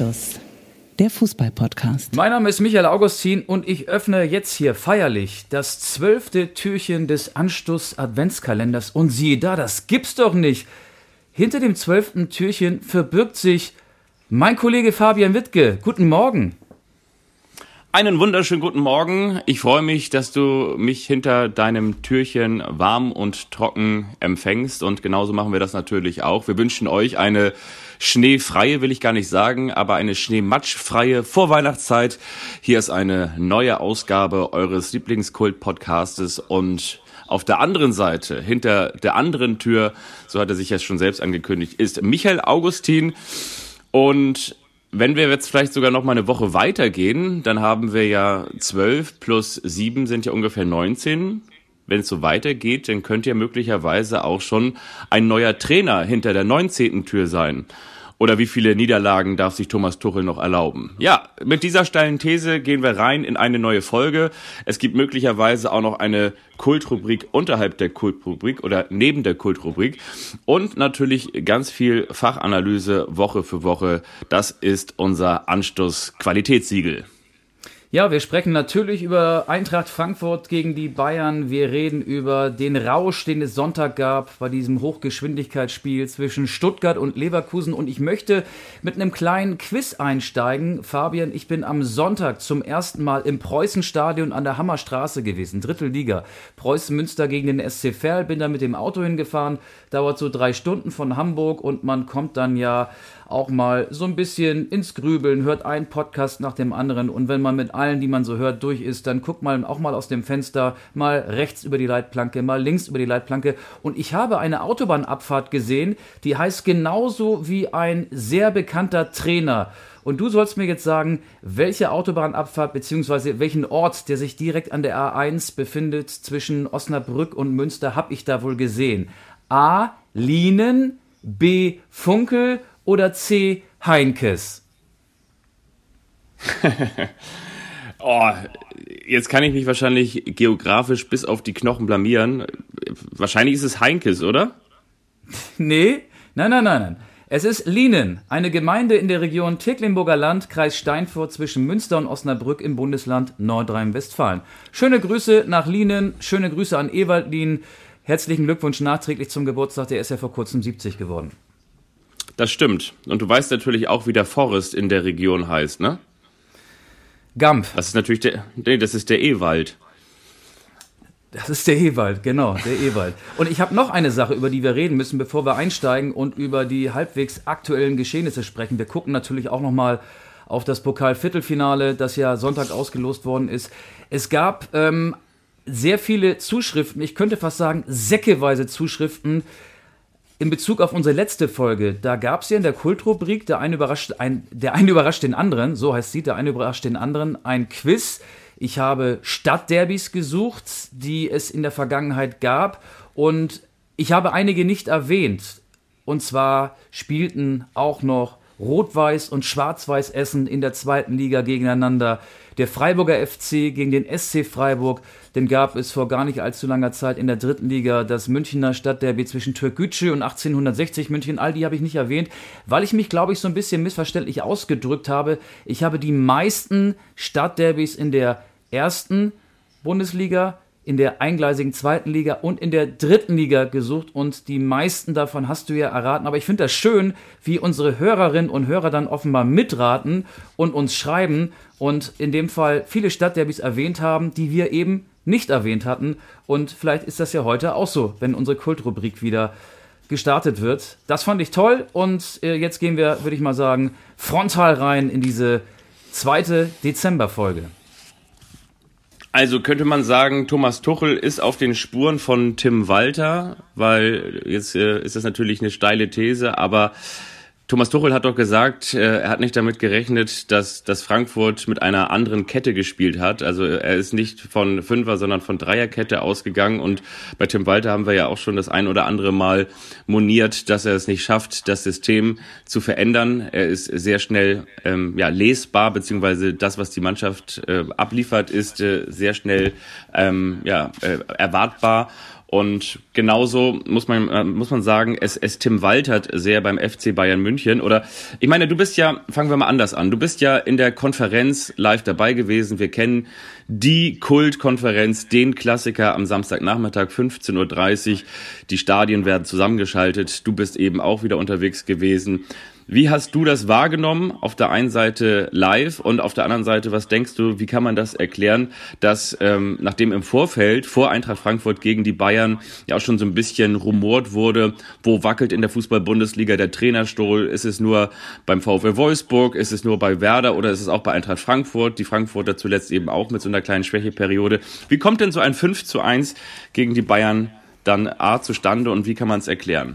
Anstoß, der Fußball-Podcast. Mein Name ist Michael Augustin und ich öffne jetzt hier feierlich das zwölfte Türchen des Anstoß Adventskalenders. Und siehe da, das gibt's doch nicht. Hinter dem zwölften Türchen verbirgt sich mein Kollege Fabian Wittke. Guten Morgen. Einen wunderschönen guten Morgen. Ich freue mich, dass du mich hinter deinem Türchen warm und trocken empfängst. Und genauso machen wir das natürlich auch. Wir wünschen euch eine schneefreie, will ich gar nicht sagen, aber eine schneematschfreie Vorweihnachtszeit. Hier ist eine neue Ausgabe eures Lieblingskult-Podcastes und auf der anderen Seite, hinter der anderen Tür, so hat er sich jetzt schon selbst angekündigt, ist Michael Augustin. Und wenn wir jetzt vielleicht sogar noch mal eine Woche weitergehen, dann haben wir ja zwölf plus sieben sind ja ungefähr 19. Wenn es so weitergeht, dann könnte ja möglicherweise auch schon ein neuer Trainer hinter der 19. Tür sein. Oder wie viele Niederlagen darf sich Thomas Tuchel noch erlauben? Ja, mit dieser steilen These gehen wir rein in eine neue Folge. Es gibt möglicherweise auch noch eine Kultrubrik unterhalb der Kultrubrik oder neben der Kultrubrik und natürlich ganz viel Fachanalyse Woche für Woche. Das ist unser Anstoß Qualitätssiegel. Ja, wir sprechen natürlich über Eintracht Frankfurt gegen die Bayern. Wir reden über den Rausch, den es Sonntag gab bei diesem Hochgeschwindigkeitsspiel zwischen Stuttgart und Leverkusen. Und ich möchte mit einem kleinen Quiz einsteigen. Fabian, ich bin am Sonntag zum ersten Mal im Preußenstadion an der Hammerstraße gewesen, Drittelliga. Preußen Münster gegen den SC Verl. Bin da mit dem Auto hingefahren. Dauert so drei Stunden von Hamburg und man kommt dann ja auch mal so ein bisschen ins Grübeln, hört einen Podcast nach dem anderen und wenn man mit allen, die man so hört, durch ist, dann guckt man auch mal aus dem Fenster, mal rechts über die Leitplanke, mal links über die Leitplanke und ich habe eine Autobahnabfahrt gesehen, die heißt genauso wie ein sehr bekannter Trainer. Und du sollst mir jetzt sagen, welche Autobahnabfahrt bzw. welchen Ort, der sich direkt an der A1 befindet zwischen Osnabrück und Münster, habe ich da wohl gesehen? A. Lienen, B. Funkel oder C. Heinkes? oh, jetzt kann ich mich wahrscheinlich geografisch bis auf die Knochen blamieren. Wahrscheinlich ist es Heinkes, oder? Nee, nein, nein, nein, nein. Es ist Lienen, eine Gemeinde in der Region Tecklenburger Land, Kreis Steinfurt zwischen Münster und Osnabrück im Bundesland Nordrhein-Westfalen. Schöne Grüße nach Lienen, schöne Grüße an Ewald Lien. Herzlichen Glückwunsch nachträglich zum Geburtstag, der ist ja vor kurzem 70 geworden. Das stimmt. Und du weißt natürlich auch, wie der Forest in der Region heißt, ne? Gamp. Das ist natürlich der, nee, das ist der Ewald. Das ist der Ewald, genau, der Ewald. Und ich habe noch eine Sache, über die wir reden müssen, bevor wir einsteigen und über die halbwegs aktuellen Geschehnisse sprechen. Wir gucken natürlich auch noch mal auf das Pokalviertelfinale, das ja Sonntag ausgelost worden ist. Es gab ähm, sehr viele Zuschriften, ich könnte fast sagen säckeweise Zuschriften in Bezug auf unsere letzte Folge, da gab es ja in der Kultrubrik, der eine überrascht, ein, der eine überrascht den anderen, so heißt sie, der eine überrascht den anderen, ein Quiz. Ich habe Stadtderbys gesucht, die es in der Vergangenheit gab und ich habe einige nicht erwähnt. Und zwar spielten auch noch Rot-Weiß und Schwarz-Weiß Essen in der zweiten Liga gegeneinander. Der Freiburger FC gegen den SC Freiburg. Den gab es vor gar nicht allzu langer Zeit in der dritten Liga. Das Münchner Stadtderby zwischen Türkgücü und 1860 München. All die habe ich nicht erwähnt, weil ich mich, glaube ich, so ein bisschen missverständlich ausgedrückt habe. Ich habe die meisten Stadtderbys in der ersten Bundesliga in der eingleisigen zweiten Liga und in der dritten Liga gesucht und die meisten davon hast du ja erraten. Aber ich finde das schön, wie unsere Hörerinnen und Hörer dann offenbar mitraten und uns schreiben und in dem Fall viele Stadtderbys erwähnt haben, die wir eben nicht erwähnt hatten. Und vielleicht ist das ja heute auch so, wenn unsere Kultrubrik wieder gestartet wird. Das fand ich toll und äh, jetzt gehen wir, würde ich mal sagen, frontal rein in diese zweite Dezemberfolge. Also könnte man sagen, Thomas Tuchel ist auf den Spuren von Tim Walter, weil jetzt äh, ist das natürlich eine steile These, aber Thomas Tuchel hat doch gesagt, äh, er hat nicht damit gerechnet, dass, dass Frankfurt mit einer anderen Kette gespielt hat. Also er ist nicht von Fünfer, sondern von Dreierkette ausgegangen. Und bei Tim Walter haben wir ja auch schon das ein oder andere Mal moniert, dass er es nicht schafft, das System zu verändern. Er ist sehr schnell ähm, ja, lesbar, beziehungsweise das, was die Mannschaft äh, abliefert, ist äh, sehr schnell ähm, ja, äh, erwartbar. Und genauso muss man, äh, muss man sagen, es, es Tim Waltert sehr beim FC Bayern München. Oder ich meine, du bist ja, fangen wir mal anders an. Du bist ja in der Konferenz live dabei gewesen. Wir kennen die Kultkonferenz, den Klassiker am Samstagnachmittag 15.30 Uhr. Die Stadien werden zusammengeschaltet. Du bist eben auch wieder unterwegs gewesen. Wie hast du das wahrgenommen? Auf der einen Seite live und auf der anderen Seite, was denkst du, wie kann man das erklären, dass ähm, nachdem im Vorfeld vor Eintracht Frankfurt gegen die Bayern ja auch schon so ein bisschen rumort wurde, wo wackelt in der Fußball-Bundesliga der Trainerstuhl? Ist es nur beim VfL Wolfsburg? Ist es nur bei Werder oder ist es auch bei Eintracht Frankfurt? Die Frankfurter zuletzt eben auch mit so einer kleinen Schwächeperiode. Wie kommt denn so ein 5 zu 1 gegen die Bayern dann A zustande und wie kann man es erklären?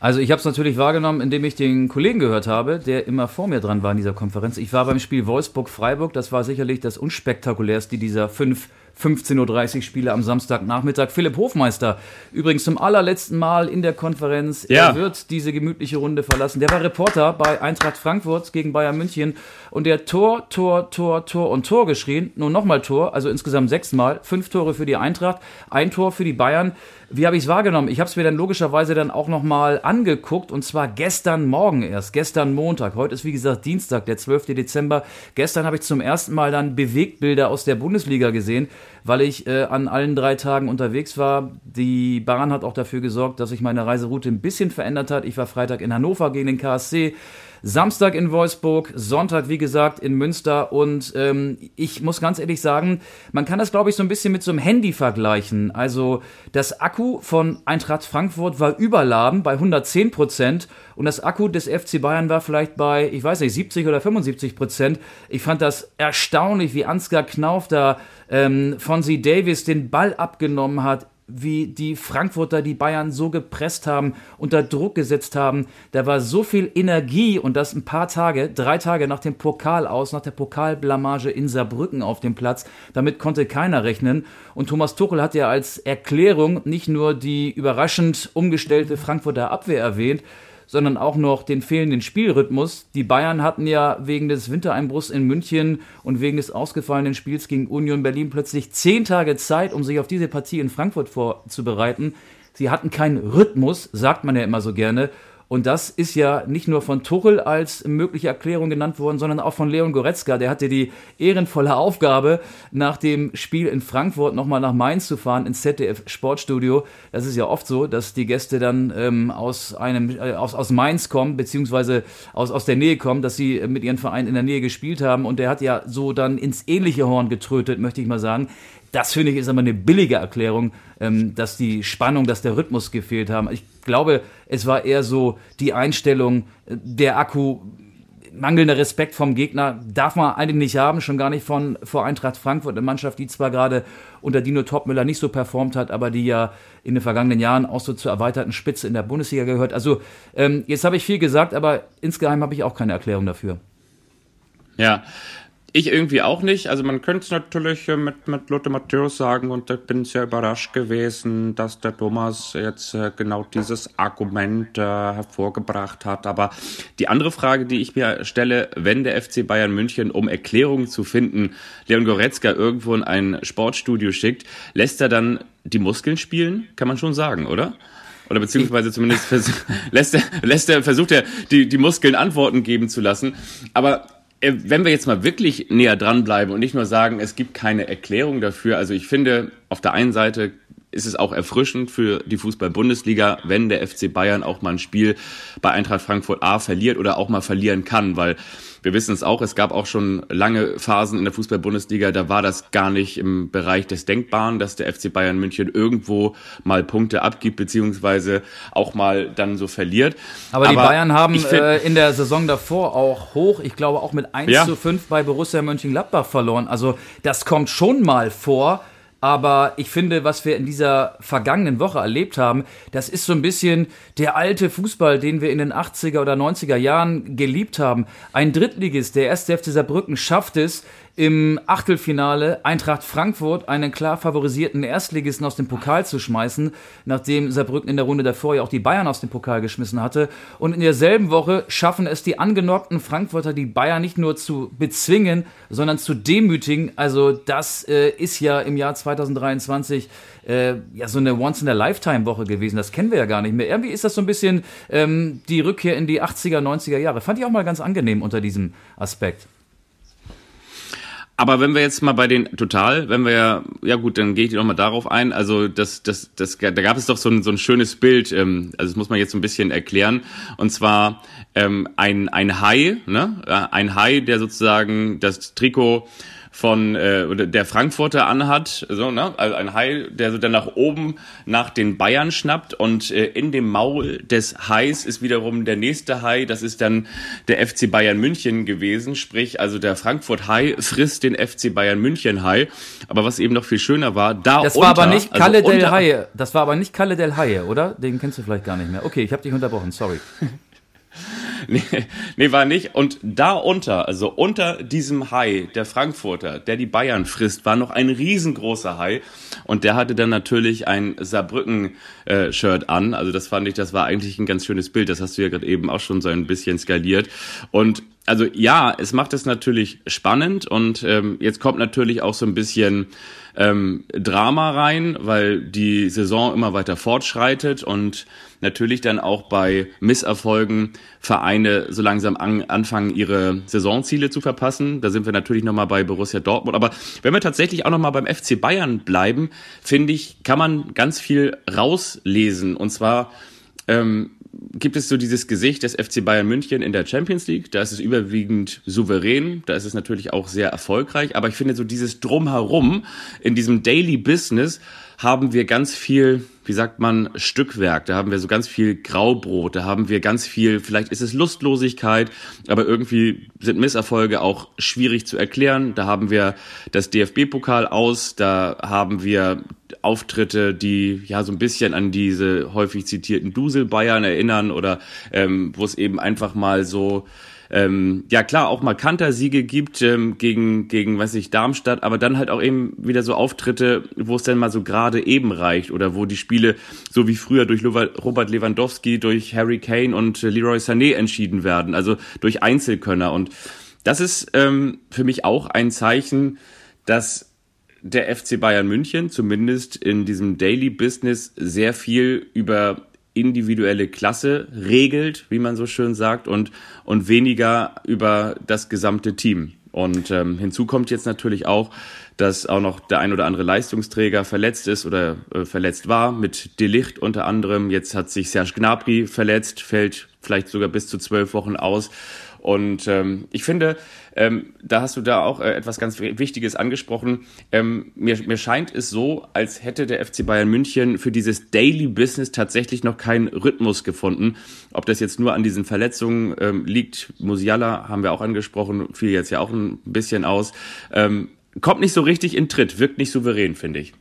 Also ich habe es natürlich wahrgenommen, indem ich den Kollegen gehört habe, der immer vor mir dran war in dieser Konferenz. Ich war beim Spiel Wolfsburg-Freiburg, das war sicherlich das unspektakulärste dieser fünf 15.30 Uhr Spiele am Samstagnachmittag. Philipp Hofmeister, übrigens zum allerletzten Mal in der Konferenz. Ja. Er wird diese gemütliche Runde verlassen. Der war Reporter bei Eintracht Frankfurt gegen Bayern München und der Tor, Tor, Tor, Tor und Tor geschrien. Nun nochmal Tor, also insgesamt sechsmal. Fünf Tore für die Eintracht, ein Tor für die Bayern. Wie habe ich es wahrgenommen? Ich habe es mir dann logischerweise dann auch nochmal angeguckt und zwar gestern Morgen erst, gestern Montag. Heute ist wie gesagt Dienstag, der 12. Dezember. Gestern habe ich zum ersten Mal dann Bewegtbilder aus der Bundesliga gesehen weil ich äh, an allen drei Tagen unterwegs war. Die Bahn hat auch dafür gesorgt, dass sich meine Reiseroute ein bisschen verändert hat. Ich war Freitag in Hannover gegen den KSC. Samstag in Wolfsburg, Sonntag, wie gesagt, in Münster. Und ähm, ich muss ganz ehrlich sagen, man kann das, glaube ich, so ein bisschen mit so einem Handy vergleichen. Also das Akku von Eintracht Frankfurt war überladen bei 110 Prozent und das Akku des FC Bayern war vielleicht bei, ich weiß nicht, 70 oder 75 Prozent. Ich fand das erstaunlich, wie Ansgar Knauf da ähm, Fonzie Davis den Ball abgenommen hat, wie die Frankfurter die Bayern so gepresst haben, unter Druck gesetzt haben. Da war so viel Energie und das ein paar Tage, drei Tage nach dem Pokal aus, nach der Pokalblamage in Saarbrücken auf dem Platz. Damit konnte keiner rechnen. Und Thomas Tuchel hat ja als Erklärung nicht nur die überraschend umgestellte Frankfurter Abwehr erwähnt, sondern auch noch den fehlenden Spielrhythmus. Die Bayern hatten ja wegen des Wintereinbruchs in München und wegen des ausgefallenen Spiels gegen Union Berlin plötzlich zehn Tage Zeit, um sich auf diese Partie in Frankfurt vorzubereiten. Sie hatten keinen Rhythmus, sagt man ja immer so gerne. Und das ist ja nicht nur von Tuchel als mögliche Erklärung genannt worden, sondern auch von Leon Goretzka. Der hatte die ehrenvolle Aufgabe, nach dem Spiel in Frankfurt nochmal nach Mainz zu fahren, ins ZDF Sportstudio. Das ist ja oft so, dass die Gäste dann ähm, aus, einem, äh, aus, aus Mainz kommen, beziehungsweise aus, aus der Nähe kommen, dass sie mit ihrem Verein in der Nähe gespielt haben. Und der hat ja so dann ins ähnliche Horn getrötet, möchte ich mal sagen. Das finde ich ist aber eine billige Erklärung, ähm, dass die Spannung, dass der Rhythmus gefehlt haben. Ich glaube, es war eher so die Einstellung, äh, der Akku, mangelnder Respekt vom Gegner darf man eigentlich nicht haben, schon gar nicht von vor Eintracht Frankfurt, eine Mannschaft, die zwar gerade unter Dino Topmüller nicht so performt hat, aber die ja in den vergangenen Jahren auch so zur erweiterten Spitze in der Bundesliga gehört. Also ähm, jetzt habe ich viel gesagt, aber insgeheim habe ich auch keine Erklärung dafür. Ja, ich irgendwie auch nicht. Also man könnte es natürlich äh, mit, mit Lotte Matthäus sagen und ich bin sehr überrascht gewesen, dass der Thomas jetzt äh, genau dieses Argument äh, hervorgebracht hat. Aber die andere Frage, die ich mir stelle, wenn der FC Bayern München, um Erklärungen zu finden, Leon Goretzka irgendwo in ein Sportstudio schickt, lässt er dann die Muskeln spielen? Kann man schon sagen, oder? Oder beziehungsweise zumindest lässt er, lässt er, versucht er, die, die Muskeln Antworten geben zu lassen. Aber wenn wir jetzt mal wirklich näher dranbleiben und nicht nur sagen, es gibt keine Erklärung dafür, also ich finde, auf der einen Seite ist es auch erfrischend für die Fußball-Bundesliga, wenn der FC Bayern auch mal ein Spiel bei Eintracht Frankfurt A verliert oder auch mal verlieren kann, weil wir wissen es auch, es gab auch schon lange Phasen in der Fußball-Bundesliga, da war das gar nicht im Bereich des Denkbaren, dass der FC Bayern München irgendwo mal Punkte abgibt, beziehungsweise auch mal dann so verliert. Aber, Aber die Bayern haben äh, in der Saison davor auch hoch, ich glaube auch mit 1 ja. zu 5 bei Borussia Mönchengladbach verloren. Also das kommt schon mal vor, aber ich finde, was wir in dieser vergangenen Woche erlebt haben, das ist so ein bisschen der alte Fußball, den wir in den 80er oder 90er Jahren geliebt haben. Ein Drittligist, der erste FC Saarbrücken, schafft es, im Achtelfinale Eintracht Frankfurt einen klar favorisierten Erstligisten aus dem Pokal zu schmeißen, nachdem Saarbrücken in der Runde davor ja auch die Bayern aus dem Pokal geschmissen hatte. Und in derselben Woche schaffen es die angenockten Frankfurter, die Bayern nicht nur zu bezwingen, sondern zu demütigen. Also das äh, ist ja im Jahr 2023 äh, ja so eine Once-in-a-Lifetime-Woche gewesen. Das kennen wir ja gar nicht mehr. Irgendwie ist das so ein bisschen ähm, die Rückkehr in die 80er, 90er Jahre. Fand ich auch mal ganz angenehm unter diesem Aspekt. Aber wenn wir jetzt mal bei den Total, wenn wir ja, gut, dann gehe ich noch mal darauf ein. Also das, das, das, da gab es doch so ein, so ein schönes Bild. Ähm, also das muss man jetzt so ein bisschen erklären. Und zwar ähm, ein ein Hai, ne, ein Hai, der sozusagen das Trikot von äh, oder der Frankfurter anhat, so ne, also ein Hai, der so dann nach oben nach den Bayern schnappt und äh, in dem Maul des Hais ist wiederum der nächste Hai, das ist dann der FC Bayern München gewesen, sprich also der Frankfurt Hai frisst den FC Bayern München Hai, aber was eben noch viel schöner war, da Das war unter, aber nicht Kalle also del Haie, das war aber nicht Kalle del Haie, oder? Den kennst du vielleicht gar nicht mehr. Okay, ich habe dich unterbrochen, sorry. nee, nee, war nicht. Und da unter, also unter diesem Hai, der Frankfurter, der die Bayern frisst, war noch ein riesengroßer Hai. Und der hatte dann natürlich ein Saarbrücken-Shirt an. Also das fand ich, das war eigentlich ein ganz schönes Bild. Das hast du ja gerade eben auch schon so ein bisschen skaliert. Und also ja, es macht es natürlich spannend und ähm, jetzt kommt natürlich auch so ein bisschen ähm, Drama rein, weil die Saison immer weiter fortschreitet und natürlich dann auch bei Misserfolgen Vereine so langsam an, anfangen, ihre Saisonziele zu verpassen. Da sind wir natürlich nochmal bei Borussia Dortmund. Aber wenn wir tatsächlich auch nochmal beim FC Bayern bleiben, finde ich, kann man ganz viel rauslesen. Und zwar ähm, gibt es so dieses Gesicht des FC Bayern München in der Champions League. Da ist es überwiegend souverän, da ist es natürlich auch sehr erfolgreich. Aber ich finde so dieses Drumherum in diesem Daily Business haben wir ganz viel, wie sagt man, Stückwerk. Da haben wir so ganz viel Graubrot. Da haben wir ganz viel, vielleicht ist es Lustlosigkeit, aber irgendwie sind Misserfolge auch schwierig zu erklären. Da haben wir das DFB-Pokal aus. Da haben wir Auftritte, die ja so ein bisschen an diese häufig zitierten Dusel-Bayern erinnern oder ähm, wo es eben einfach mal so ähm, ja klar auch mal Kantersiege gibt ähm, gegen gegen weiß ich Darmstadt, aber dann halt auch eben wieder so Auftritte, wo es dann mal so gerade eben reicht oder wo die Spiele so wie früher durch Robert Lewandowski, durch Harry Kane und Leroy Sané entschieden werden, also durch Einzelkönner. Und das ist ähm, für mich auch ein Zeichen, dass der FC Bayern München zumindest in diesem Daily Business sehr viel über individuelle Klasse regelt, wie man so schön sagt, und, und weniger über das gesamte Team. Und ähm, hinzu kommt jetzt natürlich auch, dass auch noch der ein oder andere Leistungsträger verletzt ist oder äh, verletzt war, mit Delicht unter anderem. Jetzt hat sich Serge Gnabry verletzt, fällt vielleicht sogar bis zu zwölf Wochen aus. Und ähm, ich finde, ähm, da hast du da auch äh, etwas ganz Wichtiges angesprochen. Ähm, mir, mir scheint es so, als hätte der FC Bayern München für dieses Daily Business tatsächlich noch keinen Rhythmus gefunden. Ob das jetzt nur an diesen Verletzungen ähm, liegt, Musiala haben wir auch angesprochen, fiel jetzt ja auch ein bisschen aus. Ähm, kommt nicht so richtig in Tritt, wirkt nicht souverän, finde ich.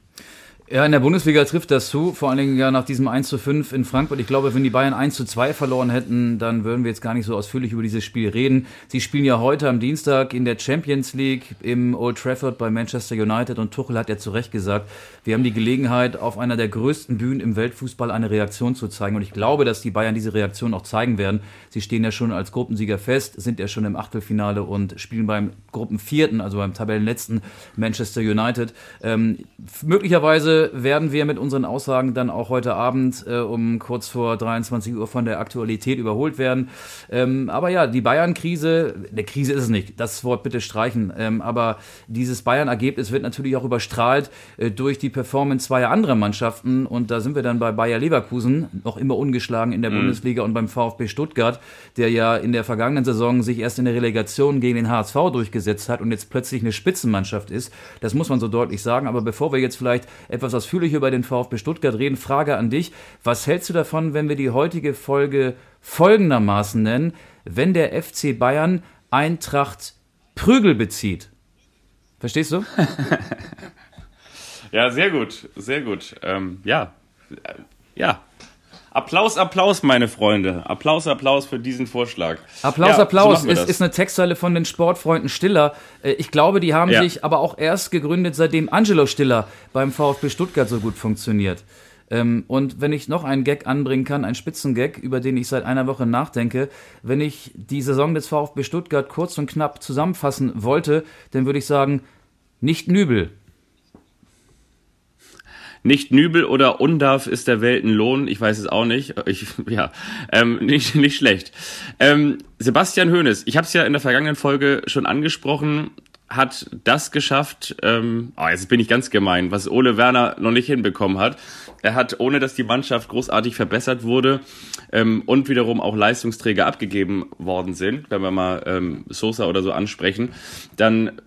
Ja, in der Bundesliga trifft das zu, vor allen Dingen ja nach diesem 1 zu 5 in Frankfurt. Ich glaube, wenn die Bayern 1 zu 2 verloren hätten, dann würden wir jetzt gar nicht so ausführlich über dieses Spiel reden. Sie spielen ja heute am Dienstag in der Champions League im Old Trafford bei Manchester United und Tuchel hat ja zu Recht gesagt, wir haben die Gelegenheit, auf einer der größten Bühnen im Weltfußball eine Reaktion zu zeigen und ich glaube, dass die Bayern diese Reaktion auch zeigen werden. Sie stehen ja schon als Gruppensieger fest, sind ja schon im Achtelfinale und spielen beim Gruppenvierten, also beim Tabellenletzten Manchester United. Ähm, möglicherweise werden wir mit unseren Aussagen dann auch heute Abend äh, um kurz vor 23 Uhr von der Aktualität überholt werden. Ähm, aber ja, die Bayern-Krise, eine Krise ist es nicht, das Wort bitte streichen. Ähm, aber dieses Bayern-Ergebnis wird natürlich auch überstrahlt äh, durch die Performance zweier anderer Mannschaften. Und da sind wir dann bei Bayer Leverkusen, noch immer ungeschlagen in der mhm. Bundesliga und beim VfB Stuttgart, der ja in der vergangenen Saison sich erst in der Relegation gegen den HSV durchgesetzt hat und jetzt plötzlich eine Spitzenmannschaft ist. Das muss man so deutlich sagen. Aber bevor wir jetzt vielleicht etwas etwas ausführlicher über den VfB Stuttgart reden. Frage an dich. Was hältst du davon, wenn wir die heutige Folge folgendermaßen nennen? Wenn der FC Bayern Eintracht Prügel bezieht. Verstehst du? ja, sehr gut, sehr gut. Ähm, ja, ja, Applaus, Applaus, meine Freunde. Applaus, Applaus für diesen Vorschlag. Applaus, ja, Applaus. So ist, ist eine Textzeile von den Sportfreunden Stiller. Äh, ich glaube, die haben ja. sich aber auch erst gegründet, seitdem Angelo Stiller beim VfB Stuttgart so gut funktioniert. Ähm, und wenn ich noch einen Gag anbringen kann, einen Spitzengag, über den ich seit einer Woche nachdenke, wenn ich die Saison des VfB Stuttgart kurz und knapp zusammenfassen wollte, dann würde ich sagen, nicht Nübel, nicht Nübel oder Undarf ist der Welt ein Lohn. Ich weiß es auch nicht. Ich, ja, ähm, nicht, nicht schlecht. Ähm, Sebastian Hoeneß, ich habe es ja in der vergangenen Folge schon angesprochen, hat das geschafft, ähm, oh, jetzt bin ich ganz gemein, was Ole Werner noch nicht hinbekommen hat. Er hat, ohne dass die Mannschaft großartig verbessert wurde ähm, und wiederum auch Leistungsträger abgegeben worden sind, wenn wir mal ähm, Sosa oder so ansprechen, dann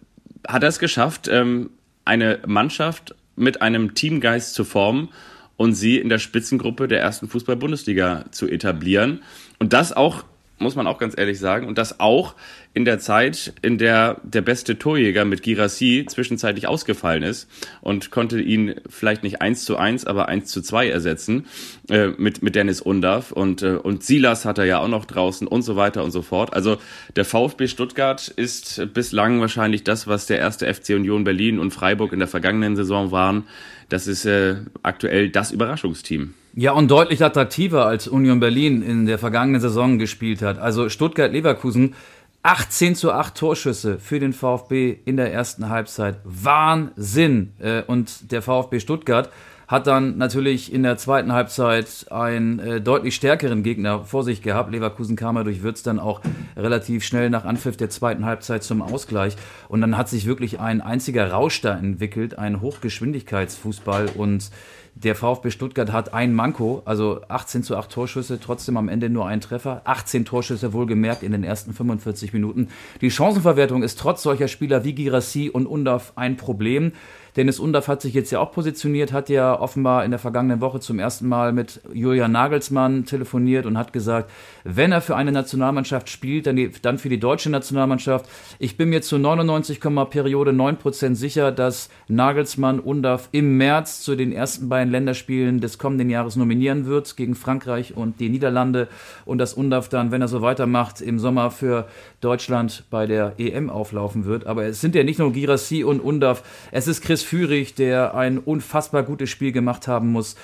hat er es geschafft, ähm, eine Mannschaft mit einem Teamgeist zu formen und sie in der Spitzengruppe der ersten Fußball-Bundesliga zu etablieren. Und das auch, muss man auch ganz ehrlich sagen, und das auch in der Zeit, in der der beste Torjäger mit Girassi zwischenzeitlich ausgefallen ist und konnte ihn vielleicht nicht eins zu eins, aber eins zu zwei ersetzen äh, mit, mit Dennis Undav und, äh, und Silas hat er ja auch noch draußen und so weiter und so fort. Also der VfB Stuttgart ist bislang wahrscheinlich das, was der erste FC Union Berlin und Freiburg in der vergangenen Saison waren. Das ist äh, aktuell das Überraschungsteam. Ja, und deutlich attraktiver als Union Berlin in der vergangenen Saison gespielt hat. Also Stuttgart-Leverkusen 18 zu 8 Torschüsse für den VfB in der ersten Halbzeit. Wahnsinn! Äh, und der VfB Stuttgart hat dann natürlich in der zweiten Halbzeit einen äh, deutlich stärkeren Gegner vor sich gehabt. Leverkusen kam ja durch Würz dann auch relativ schnell nach Anpfiff der zweiten Halbzeit zum Ausgleich. Und dann hat sich wirklich ein einziger Rausch da entwickelt, ein Hochgeschwindigkeitsfußball und der VfB Stuttgart hat ein Manko, also 18 zu 8 Torschüsse, trotzdem am Ende nur ein Treffer. 18 Torschüsse wohlgemerkt in den ersten 45 Minuten. Die Chancenverwertung ist trotz solcher Spieler wie Girassi und Undorf ein Problem. Dennis Undaff hat sich jetzt ja auch positioniert, hat ja offenbar in der vergangenen Woche zum ersten Mal mit Julian Nagelsmann telefoniert und hat gesagt, wenn er für eine Nationalmannschaft spielt, dann, dann für die deutsche Nationalmannschaft. Ich bin mir zu 99, Periode 9% sicher, dass Nagelsmann Undaff im März zu den ersten beiden Länderspielen des kommenden Jahres nominieren wird gegen Frankreich und die Niederlande und dass Undaff dann, wenn er so weitermacht, im Sommer für Deutschland bei der EM auflaufen wird. Aber es sind ja nicht nur Girassi und Undaff, es ist Chris Führig, der ein unfassbar gutes Spiel gemacht haben muss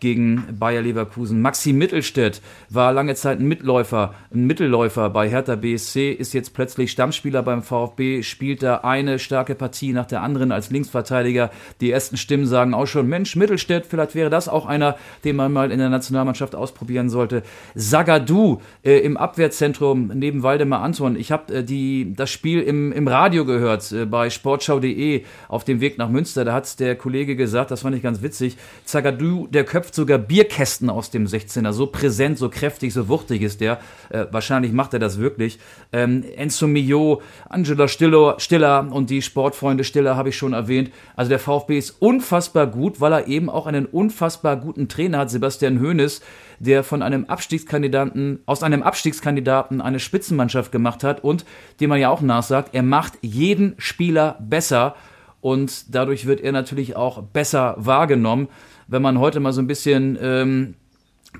gegen Bayer Leverkusen. Maxi Mittelstädt war lange Zeit ein Mitläufer, ein Mittelläufer bei Hertha BSC, ist jetzt plötzlich Stammspieler beim VfB, spielt da eine starke Partie nach der anderen als Linksverteidiger. Die ersten Stimmen sagen auch schon, Mensch, Mittelstädt, vielleicht wäre das auch einer, den man mal in der Nationalmannschaft ausprobieren sollte. Sagadu äh, im Abwehrzentrum neben Waldemar Anton. Ich habe äh, das Spiel im, im Radio gehört äh, bei sportschau.de auf dem Weg nach Münster. Da hat der Kollege gesagt, das fand ich ganz witzig, Sagadu, der Köpf köpft sogar Bierkästen aus dem 16er. So präsent, so kräftig, so wuchtig ist der. Äh, wahrscheinlich macht er das wirklich. Ähm, Enzo Mio, Angela Stiller, Stiller und die Sportfreunde Stiller habe ich schon erwähnt. Also der VfB ist unfassbar gut, weil er eben auch einen unfassbar guten Trainer hat, Sebastian Hoeneß, der von einem Abstiegskandidaten, aus einem Abstiegskandidaten eine Spitzenmannschaft gemacht hat und dem man ja auch nachsagt, er macht jeden Spieler besser und dadurch wird er natürlich auch besser wahrgenommen wenn man heute mal so ein bisschen ähm,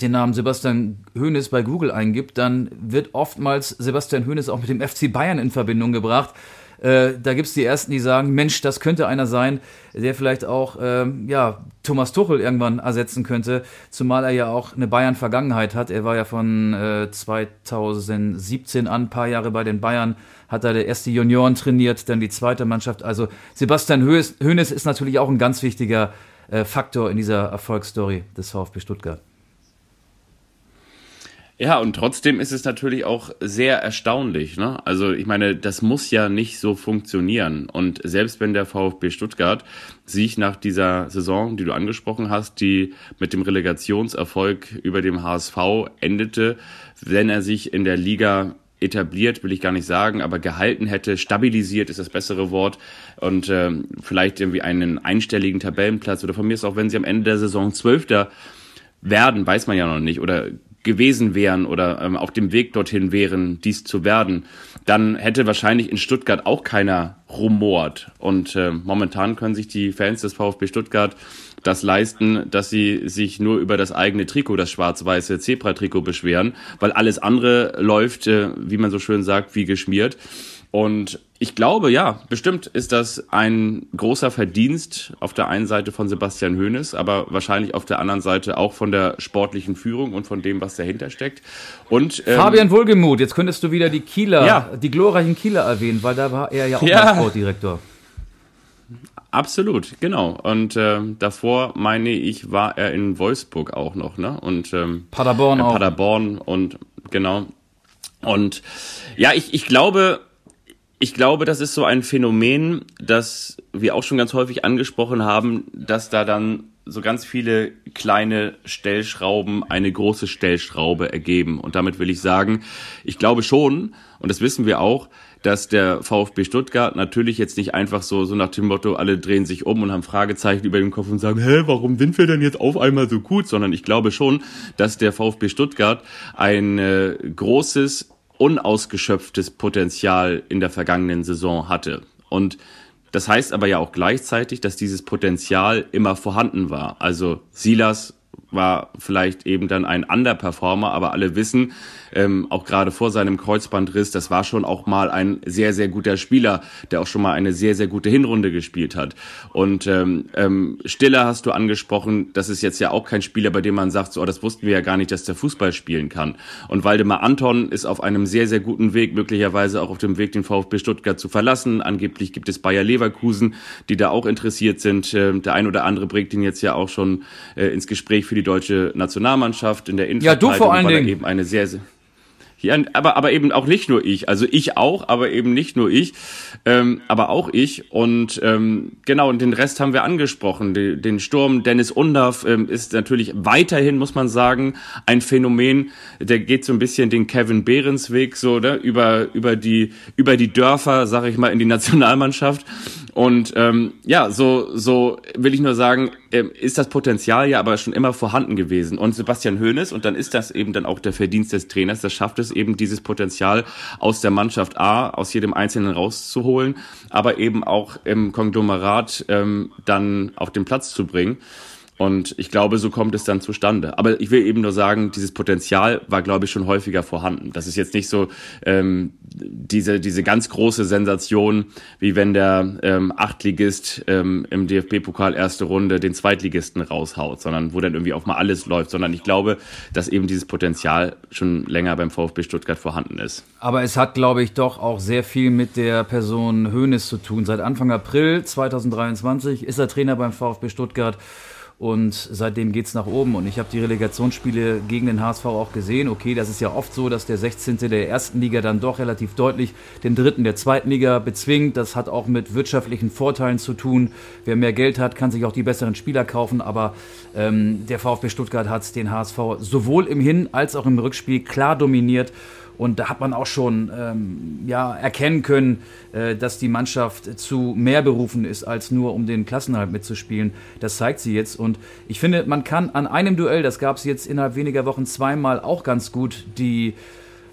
den Namen Sebastian Hoeneß bei Google eingibt, dann wird oftmals Sebastian Hoeneß auch mit dem FC Bayern in Verbindung gebracht. Äh, da gibt es die Ersten, die sagen, Mensch, das könnte einer sein, der vielleicht auch ähm, ja, Thomas Tuchel irgendwann ersetzen könnte, zumal er ja auch eine Bayern-Vergangenheit hat. Er war ja von äh, 2017 an, ein paar Jahre bei den Bayern, hat er der erste Junioren trainiert, dann die zweite Mannschaft. Also Sebastian Hoeneß ist natürlich auch ein ganz wichtiger äh, Faktor in dieser Erfolgsstory des VfB Stuttgart. Ja, und trotzdem ist es natürlich auch sehr erstaunlich. Ne? Also ich meine, das muss ja nicht so funktionieren. Und selbst wenn der VfB Stuttgart sich nach dieser Saison, die du angesprochen hast, die mit dem Relegationserfolg über dem HSV endete, wenn er sich in der Liga etabliert, will ich gar nicht sagen, aber gehalten hätte, stabilisiert ist das bessere Wort und ähm, vielleicht irgendwie einen einstelligen Tabellenplatz oder von mir ist auch, wenn sie am Ende der Saison Zwölfter werden, weiß man ja noch nicht oder gewesen wären oder ähm, auf dem Weg dorthin wären, dies zu werden, dann hätte wahrscheinlich in Stuttgart auch keiner rumort. Und äh, momentan können sich die Fans des VfB Stuttgart das leisten, dass sie sich nur über das eigene Trikot, das schwarz-weiße Zebra-Trikot beschweren, weil alles andere läuft, äh, wie man so schön sagt, wie geschmiert. Und ich glaube, ja, bestimmt ist das ein großer Verdienst auf der einen Seite von Sebastian Hoeneß, aber wahrscheinlich auf der anderen Seite auch von der sportlichen Führung und von dem, was dahinter steckt. Und ähm, Fabian Wohlgemuth, jetzt könntest du wieder die Kieler, ja. die glorreichen Kieler erwähnen, weil da war er ja auch ja. Sportdirektor. Absolut, genau. Und äh, davor meine ich, war er in Wolfsburg auch noch, ne? Und ähm, Paderborn äh, auch. Paderborn und genau. Und ja, ich, ich glaube, ich glaube, das ist so ein Phänomen, das wir auch schon ganz häufig angesprochen haben, dass da dann so ganz viele kleine Stellschrauben eine große Stellschraube ergeben. Und damit will ich sagen, ich glaube schon, und das wissen wir auch, dass der VfB Stuttgart natürlich jetzt nicht einfach so, so nach dem Motto, alle drehen sich um und haben Fragezeichen über den Kopf und sagen, hä, warum sind wir denn jetzt auf einmal so gut? Sondern ich glaube schon, dass der VfB Stuttgart ein äh, großes unausgeschöpftes Potenzial in der vergangenen Saison hatte. Und das heißt aber ja auch gleichzeitig, dass dieses Potenzial immer vorhanden war. Also Silas war vielleicht eben dann ein Underperformer, aber alle wissen, ähm, auch gerade vor seinem Kreuzbandriss, das war schon auch mal ein sehr, sehr guter Spieler, der auch schon mal eine sehr, sehr gute Hinrunde gespielt hat. Und ähm, ähm, Stiller hast du angesprochen, das ist jetzt ja auch kein Spieler, bei dem man sagt, so, oh, das wussten wir ja gar nicht, dass der Fußball spielen kann. Und Waldemar Anton ist auf einem sehr, sehr guten Weg, möglicherweise auch auf dem Weg, den VfB Stuttgart zu verlassen. Angeblich gibt es Bayer Leverkusen, die da auch interessiert sind. Ähm, der ein oder andere bringt ihn jetzt ja auch schon äh, ins Gespräch für die deutsche Nationalmannschaft in der Innenverteidigung. Ja, du vor allen Dingen. eben eine sehr, sehr ja, aber, aber eben auch nicht nur ich. Also ich auch, aber eben nicht nur ich, ähm, aber auch ich. Und ähm, genau, und den Rest haben wir angesprochen. Den, den Sturm Dennis Undaff ähm, ist natürlich weiterhin, muss man sagen, ein Phänomen. Der geht so ein bisschen den Kevin Behrens Weg, so ne? über, über, die, über die Dörfer, sag ich mal, in die Nationalmannschaft. Und ähm, ja, so, so will ich nur sagen, ähm, ist das Potenzial ja aber schon immer vorhanden gewesen. Und Sebastian Hoeneß, und dann ist das eben dann auch der Verdienst des Trainers, das schafft es eben, dieses Potenzial aus der Mannschaft A, aus jedem Einzelnen rauszuholen, aber eben auch im Konglomerat ähm, dann auf den Platz zu bringen. Und ich glaube, so kommt es dann zustande. Aber ich will eben nur sagen, dieses Potenzial war, glaube ich, schon häufiger vorhanden. Das ist jetzt nicht so ähm, diese, diese ganz große Sensation, wie wenn der ähm, Achtligist ähm, im DFB-Pokal erste Runde den Zweitligisten raushaut, sondern wo dann irgendwie auch mal alles läuft, sondern ich glaube, dass eben dieses Potenzial schon länger beim VfB Stuttgart vorhanden ist. Aber es hat, glaube ich, doch auch sehr viel mit der Person Hoeneß zu tun. Seit Anfang April 2023 ist er Trainer beim VfB Stuttgart. Und seitdem geht's nach oben. Und ich habe die Relegationsspiele gegen den HSV auch gesehen. Okay, das ist ja oft so, dass der 16. der ersten Liga dann doch relativ deutlich den dritten der zweiten Liga bezwingt. Das hat auch mit wirtschaftlichen Vorteilen zu tun. Wer mehr Geld hat, kann sich auch die besseren Spieler kaufen. Aber ähm, der VfB Stuttgart hat den HSV sowohl im Hin- als auch im Rückspiel klar dominiert. Und da hat man auch schon ähm, ja, erkennen können, äh, dass die Mannschaft zu mehr berufen ist, als nur um den Klassenhalt mitzuspielen. Das zeigt sie jetzt. Und ich finde, man kann an einem Duell, das gab es jetzt innerhalb weniger Wochen zweimal, auch ganz gut die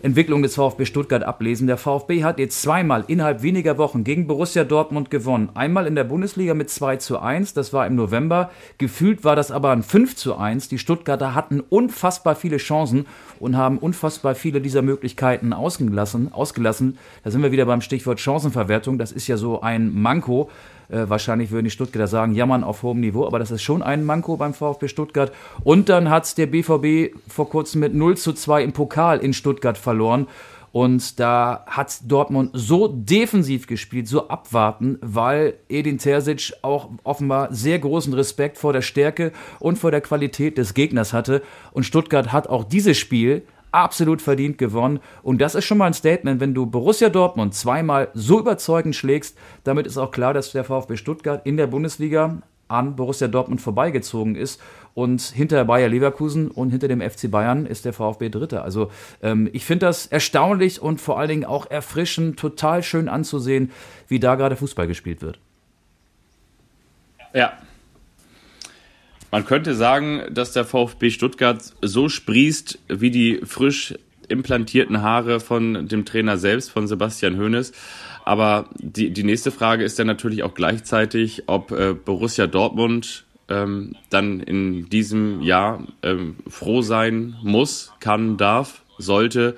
Entwicklung des VfB Stuttgart ablesen. Der VfB hat jetzt zweimal innerhalb weniger Wochen gegen Borussia Dortmund gewonnen. Einmal in der Bundesliga mit 2 zu 1, das war im November. Gefühlt war das aber ein 5 zu 1. Die Stuttgarter hatten unfassbar viele Chancen und haben unfassbar viele dieser Möglichkeiten ausgelassen. ausgelassen. Da sind wir wieder beim Stichwort Chancenverwertung. Das ist ja so ein Manko äh, wahrscheinlich würden die Stuttgarter sagen, jammern auf hohem Niveau, aber das ist schon ein Manko beim VfB Stuttgart. Und dann hat der BVB vor kurzem mit 0 zu 2 im Pokal in Stuttgart verloren. Und da hat Dortmund so defensiv gespielt, so abwarten, weil Edin Terzic auch offenbar sehr großen Respekt vor der Stärke und vor der Qualität des Gegners hatte. Und Stuttgart hat auch dieses Spiel absolut verdient gewonnen. Und das ist schon mal ein Statement, wenn du Borussia Dortmund zweimal so überzeugend schlägst, damit ist auch klar, dass der VfB Stuttgart in der Bundesliga an Borussia Dortmund vorbeigezogen ist. Und hinter Bayer Leverkusen und hinter dem FC Bayern ist der VfB Dritter. Also ähm, ich finde das erstaunlich und vor allen Dingen auch erfrischend, total schön anzusehen, wie da gerade Fußball gespielt wird. Ja, Man könnte sagen, dass der VfB Stuttgart so sprießt wie die frisch implantierten Haare von dem Trainer selbst, von Sebastian Hoeneß. Aber die, die nächste Frage ist dann natürlich auch gleichzeitig, ob äh, Borussia Dortmund ähm, dann in diesem Jahr ähm, froh sein muss, kann, darf, sollte,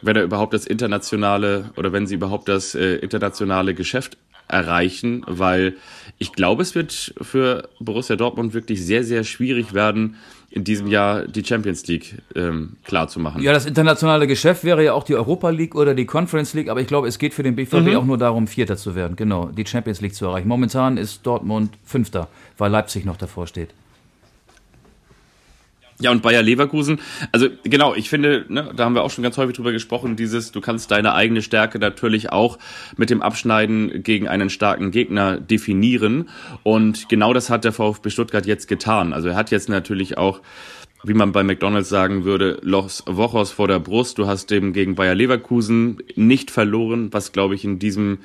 wenn er überhaupt das internationale oder wenn sie überhaupt das äh, internationale Geschäft erreichen, weil ich glaube, es wird für Borussia Dortmund wirklich sehr, sehr schwierig werden, in diesem Jahr die Champions League ähm, klar zu machen. Ja, das internationale Geschäft wäre ja auch die Europa League oder die Conference League, aber ich glaube, es geht für den BVB mhm. auch nur darum, Vierter zu werden, genau, die Champions League zu erreichen. Momentan ist Dortmund Fünfter, weil Leipzig noch davor steht. Ja, und Bayer Leverkusen, also genau, ich finde, ne, da haben wir auch schon ganz häufig drüber gesprochen, dieses, du kannst deine eigene Stärke natürlich auch mit dem Abschneiden gegen einen starken Gegner definieren. Und genau das hat der VfB Stuttgart jetzt getan. Also er hat jetzt natürlich auch wie man bei McDonalds sagen würde, Los Wochos vor der Brust. Du hast eben gegen Bayer Leverkusen nicht verloren, was glaube ich in diesem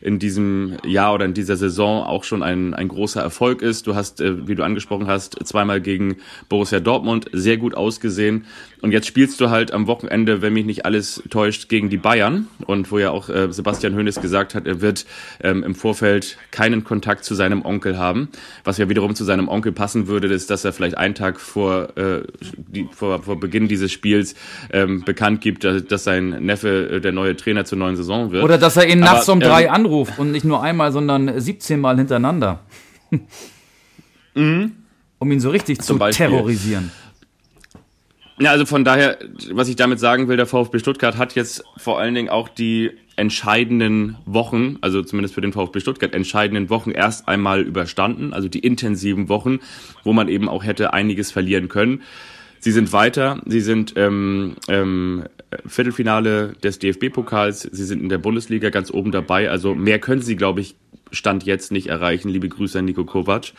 in diesem Jahr oder in dieser Saison auch schon ein, ein großer Erfolg ist. Du hast, äh, wie du angesprochen hast, zweimal gegen Borussia Dortmund sehr gut ausgesehen. Und jetzt spielst du halt am Wochenende, wenn mich nicht alles täuscht, gegen die Bayern. Und wo ja auch äh, Sebastian Hoeneß gesagt hat, er wird ähm, im Vorfeld keinen Kontakt zu seinem Onkel haben. Was ja wiederum zu seinem Onkel passen würde, ist, dass er vielleicht einen Tag vor, äh, die, vor, vor Beginn dieses Spiels ähm, bekannt gibt, dass, dass sein Neffe äh, der neue Trainer zur neuen Saison wird. Oder dass er ihn nachts um drei ähm, anruft und nicht nur einmal, sondern 17 Mal hintereinander. mhm. Um ihn so richtig Zum zu Beispiel. terrorisieren. Ja, also von daher, was ich damit sagen will, der VfB Stuttgart hat jetzt vor allen Dingen auch die entscheidenden Wochen, also zumindest für den VfB Stuttgart entscheidenden Wochen erst einmal überstanden, also die intensiven Wochen, wo man eben auch hätte einiges verlieren können. Sie sind weiter, sie sind ähm, ähm, Viertelfinale des DFB-Pokals, sie sind in der Bundesliga ganz oben dabei, also mehr können sie, glaube ich, Stand jetzt nicht erreichen. Liebe Grüße an Nico Kovac.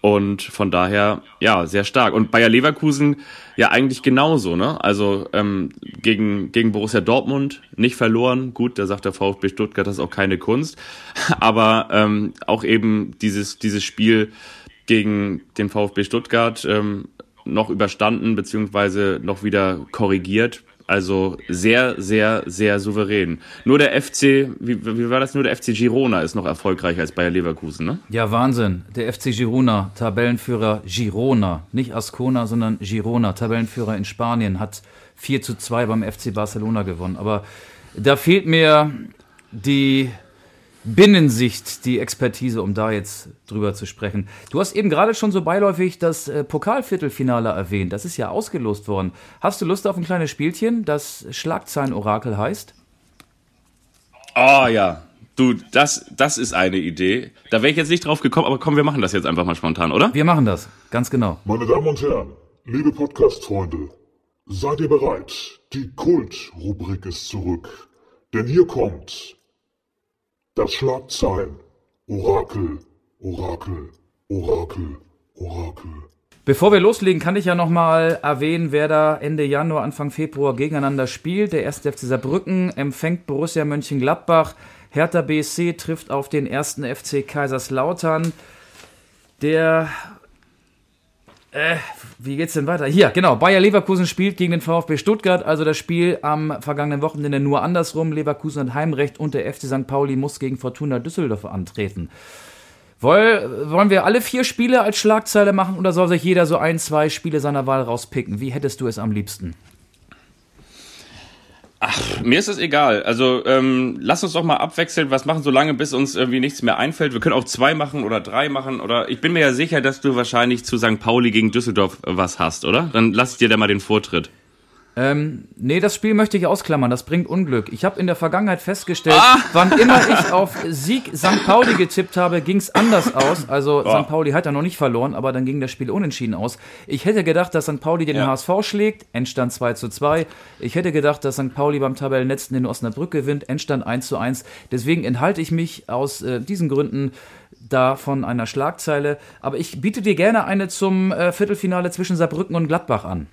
Und von daher, ja, sehr stark. Und Bayer Leverkusen ja eigentlich genauso, ne? Also ähm, gegen, gegen Borussia Dortmund nicht verloren. Gut, da sagt der VfB Stuttgart, das ist auch keine Kunst. Aber ähm, auch eben dieses, dieses Spiel gegen den VfB Stuttgart ähm, noch überstanden, beziehungsweise noch wieder korrigiert. Also sehr, sehr, sehr souverän. Nur der FC, wie, wie war das? Nur der FC Girona ist noch erfolgreicher als Bayer Leverkusen, ne? Ja, Wahnsinn. Der FC Girona, Tabellenführer Girona. Nicht Ascona, sondern Girona, Tabellenführer in Spanien, hat 4 zu 2 beim FC Barcelona gewonnen. Aber da fehlt mir die Binnensicht, die Expertise, um da jetzt drüber zu sprechen. Du hast eben gerade schon so beiläufig das äh, Pokalviertelfinale erwähnt. Das ist ja ausgelost worden. Hast du Lust auf ein kleines Spielchen, das Schlagzeilen-Orakel heißt? Oh ja, du, das, das ist eine Idee. Da wäre ich jetzt nicht drauf gekommen, aber komm, wir machen das jetzt einfach mal spontan, oder? Wir machen das, ganz genau. Meine Damen und Herren, liebe Podcast-Freunde, seid ihr bereit? Die Kult-Rubrik ist zurück. Denn hier kommt das Schlagzeilen. Orakel, Orakel, Orakel, Orakel. Bevor wir loslegen, kann ich ja nochmal erwähnen, wer da Ende Januar, Anfang Februar gegeneinander spielt. Der 1. FC Saarbrücken empfängt Borussia Mönchengladbach. Hertha BSC trifft auf den 1. FC Kaiserslautern. Der äh, wie geht's denn weiter? Hier, genau. Bayer Leverkusen spielt gegen den VfB Stuttgart. Also das Spiel am vergangenen Wochenende nur andersrum. Leverkusen hat Heimrecht und der FC St. Pauli muss gegen Fortuna Düsseldorf antreten. wollen wir alle vier Spiele als Schlagzeile machen oder soll sich jeder so ein, zwei Spiele seiner Wahl rauspicken? Wie hättest du es am liebsten? Ach, mir ist es egal. Also ähm, lass uns doch mal abwechseln, was machen, solange bis uns irgendwie nichts mehr einfällt. Wir können auch zwei machen oder drei machen. Oder ich bin mir ja sicher, dass du wahrscheinlich zu St. Pauli gegen Düsseldorf was hast, oder? Dann lass dir da mal den Vortritt. Ähm, nee, das Spiel möchte ich ausklammern. Das bringt Unglück. Ich habe in der Vergangenheit festgestellt, ah. wann immer ich auf Sieg St. Pauli getippt habe, ging es anders aus. Also oh. St. Pauli hat ja noch nicht verloren, aber dann ging das Spiel unentschieden aus. Ich hätte gedacht, dass St. Pauli den ja. HSV schlägt, Endstand 2 zu 2. Ich hätte gedacht, dass St. Pauli beim Tabellenletzten in Osnabrück gewinnt, Endstand 1 zu 1. Deswegen enthalte ich mich aus äh, diesen Gründen da von einer Schlagzeile. Aber ich biete dir gerne eine zum äh, Viertelfinale zwischen Saarbrücken und Gladbach an.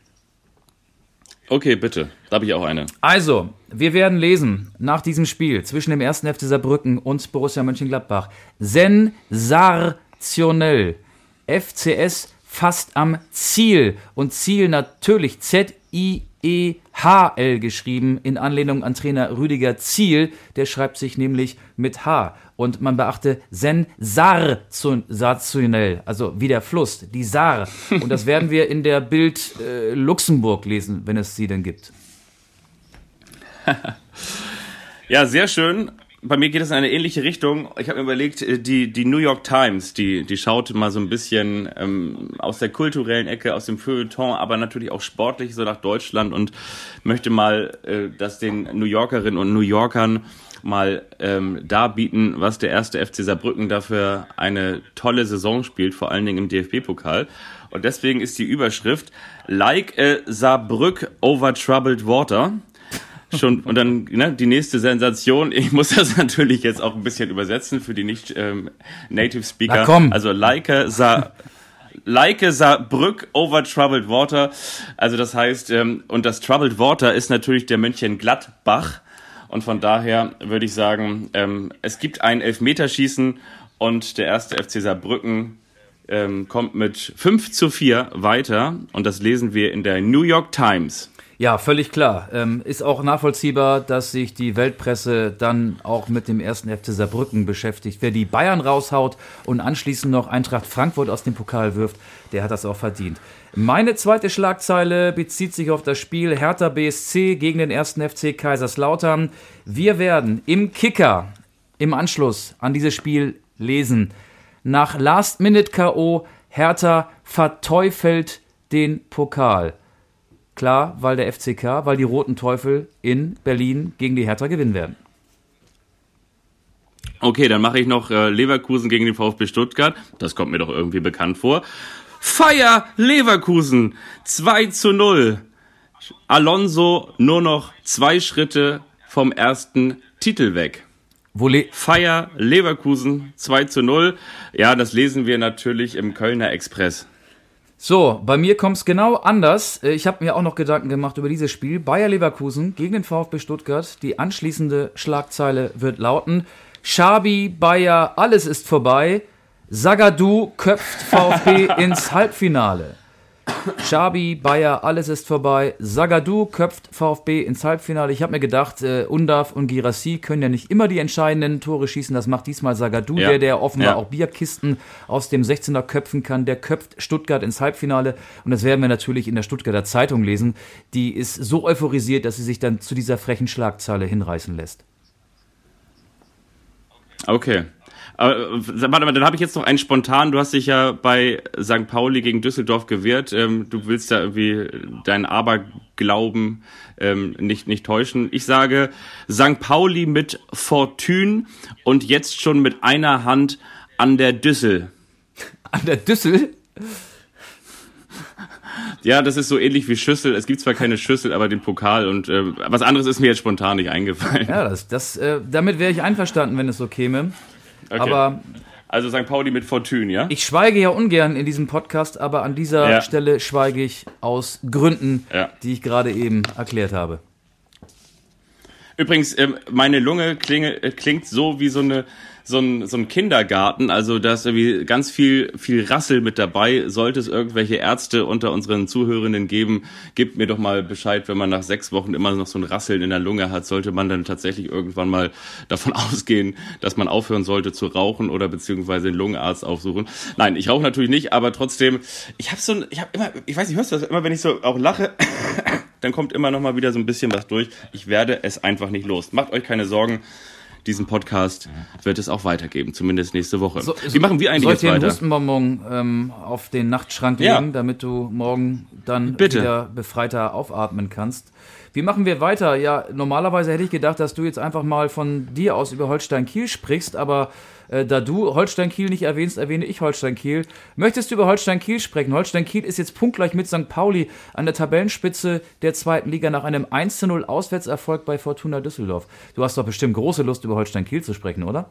Okay, bitte. Da habe ich auch eine. Also, wir werden lesen nach diesem Spiel zwischen dem 1. FC Saarbrücken und Borussia Mönchengladbach. Sensationell. FCS fast am Ziel. Und Ziel natürlich Z-I-E-H-L geschrieben, in Anlehnung an Trainer Rüdiger Ziel. Der schreibt sich nämlich mit H. Und man beachte sensationell, also wie der Fluss, die Saar. Und das werden wir in der Bild äh, Luxemburg lesen, wenn es sie denn gibt. ja, sehr schön bei mir geht es in eine ähnliche Richtung. Ich habe mir überlegt, äh, die, die New York Times, die, die schaut mal so ein bisschen ähm, aus der kulturellen Ecke, aus dem Feuilleton, aber natürlich auch sportlich so nach Deutschland und möchte mal äh, das den New Yorkerinnen und New Yorkern mal ähm, darbieten, was der erste FC Saarbrücken dafür eine tolle Saison spielt, vor allen Dingen im DFB-Pokal. Und deswegen ist die Überschrift Like a Saarbrück over troubled water schon und dann ne, die nächste Sensation. Ich muss das natürlich jetzt auch ein bisschen übersetzen für die nicht ähm, Native Speaker. Na komm. Also Leike Sa Leike Saarbrück over troubled water. Also das heißt ähm, und das troubled water ist natürlich der München Gladbach und von daher würde ich sagen, ähm, es gibt ein Elfmeterschießen und der erste FC Saarbrücken ähm, kommt mit 5 zu 4 weiter und das lesen wir in der New York Times. Ja, völlig klar. Ähm, ist auch nachvollziehbar, dass sich die Weltpresse dann auch mit dem ersten FC Saarbrücken beschäftigt. Wer die Bayern raushaut und anschließend noch Eintracht Frankfurt aus dem Pokal wirft, der hat das auch verdient. Meine zweite Schlagzeile bezieht sich auf das Spiel Hertha BSC gegen den ersten FC Kaiserslautern. Wir werden im Kicker im Anschluss an dieses Spiel lesen. Nach Last-Minute-KO Hertha verteufelt den Pokal. Klar, weil der FCK, weil die Roten Teufel in Berlin gegen die Hertha gewinnen werden. Okay, dann mache ich noch äh, Leverkusen gegen den VfB Stuttgart. Das kommt mir doch irgendwie bekannt vor. Feier Leverkusen 2 zu 0. Alonso nur noch zwei Schritte vom ersten Titel weg. Wo Le Feier Leverkusen 2 zu 0. Ja, das lesen wir natürlich im Kölner Express. So, bei mir kommt es genau anders. Äh, ich habe mir auch noch Gedanken gemacht über dieses Spiel. Bayer Leverkusen gegen den VfB Stuttgart. Die anschließende Schlagzeile wird lauten: Schabi, Bayer, alles ist vorbei. Sagadu köpft VfB ins Halbfinale. Schabi, Bayer, alles ist vorbei. Sagadu köpft VfB ins Halbfinale. Ich habe mir gedacht, äh, Undav und Girassi können ja nicht immer die entscheidenden Tore schießen. Das macht diesmal Sagadu, ja. der, der offenbar ja. auch Bierkisten aus dem 16er köpfen kann. Der köpft Stuttgart ins Halbfinale. Und das werden wir natürlich in der Stuttgarter Zeitung lesen. Die ist so euphorisiert, dass sie sich dann zu dieser frechen Schlagzeile hinreißen lässt. Okay. Aber warte mal, dann habe ich jetzt noch einen spontan. Du hast dich ja bei St. Pauli gegen Düsseldorf gewehrt. Ähm, du willst da irgendwie deinen Aberglauben ähm, nicht, nicht täuschen. Ich sage St. Pauli mit Fortune und jetzt schon mit einer Hand an der Düssel. An der Düssel? Ja, das ist so ähnlich wie Schüssel. Es gibt zwar keine Schüssel, aber den Pokal und äh, was anderes ist mir jetzt spontan nicht eingefallen. Ja, das, das, äh, damit wäre ich einverstanden, wenn es so käme. Okay. Aber also St. Pauli mit Fortune, ja? Ich schweige ja ungern in diesem Podcast, aber an dieser ja. Stelle schweige ich aus Gründen, ja. die ich gerade eben erklärt habe. Übrigens, ähm, meine Lunge klinge, äh, klingt so wie so eine so ein, so ein Kindergarten, also da ist irgendwie ganz viel, viel Rassel mit dabei. Sollte es irgendwelche Ärzte unter unseren Zuhörenden geben, gebt mir doch mal Bescheid, wenn man nach sechs Wochen immer noch so ein Rasseln in der Lunge hat, sollte man dann tatsächlich irgendwann mal davon ausgehen, dass man aufhören sollte zu rauchen oder beziehungsweise den Lungenarzt aufsuchen. Nein, ich rauche natürlich nicht, aber trotzdem, ich habe so ein, ich habe immer, ich weiß nicht, hörst du das immer, wenn ich so auch lache, dann kommt immer noch mal wieder so ein bisschen was durch. Ich werde es einfach nicht los. Macht euch keine Sorgen diesen Podcast wird es auch weitergeben, zumindest nächste Woche. So, Wie machen wir eigentlich jetzt weiter? Soll ich einen Hustenbonbon ähm, auf den Nachtschrank ja. legen, damit du morgen dann Bitte. wieder befreiter aufatmen kannst? Wie machen wir weiter? Ja, normalerweise hätte ich gedacht, dass du jetzt einfach mal von dir aus über Holstein Kiel sprichst, aber äh, da du Holstein Kiel nicht erwähnst, erwähne ich Holstein Kiel. Möchtest du über Holstein Kiel sprechen? Holstein Kiel ist jetzt punktgleich mit St. Pauli an der Tabellenspitze der zweiten Liga nach einem 1-0 Auswärtserfolg bei Fortuna Düsseldorf. Du hast doch bestimmt große Lust, über Holstein Kiel zu sprechen, oder?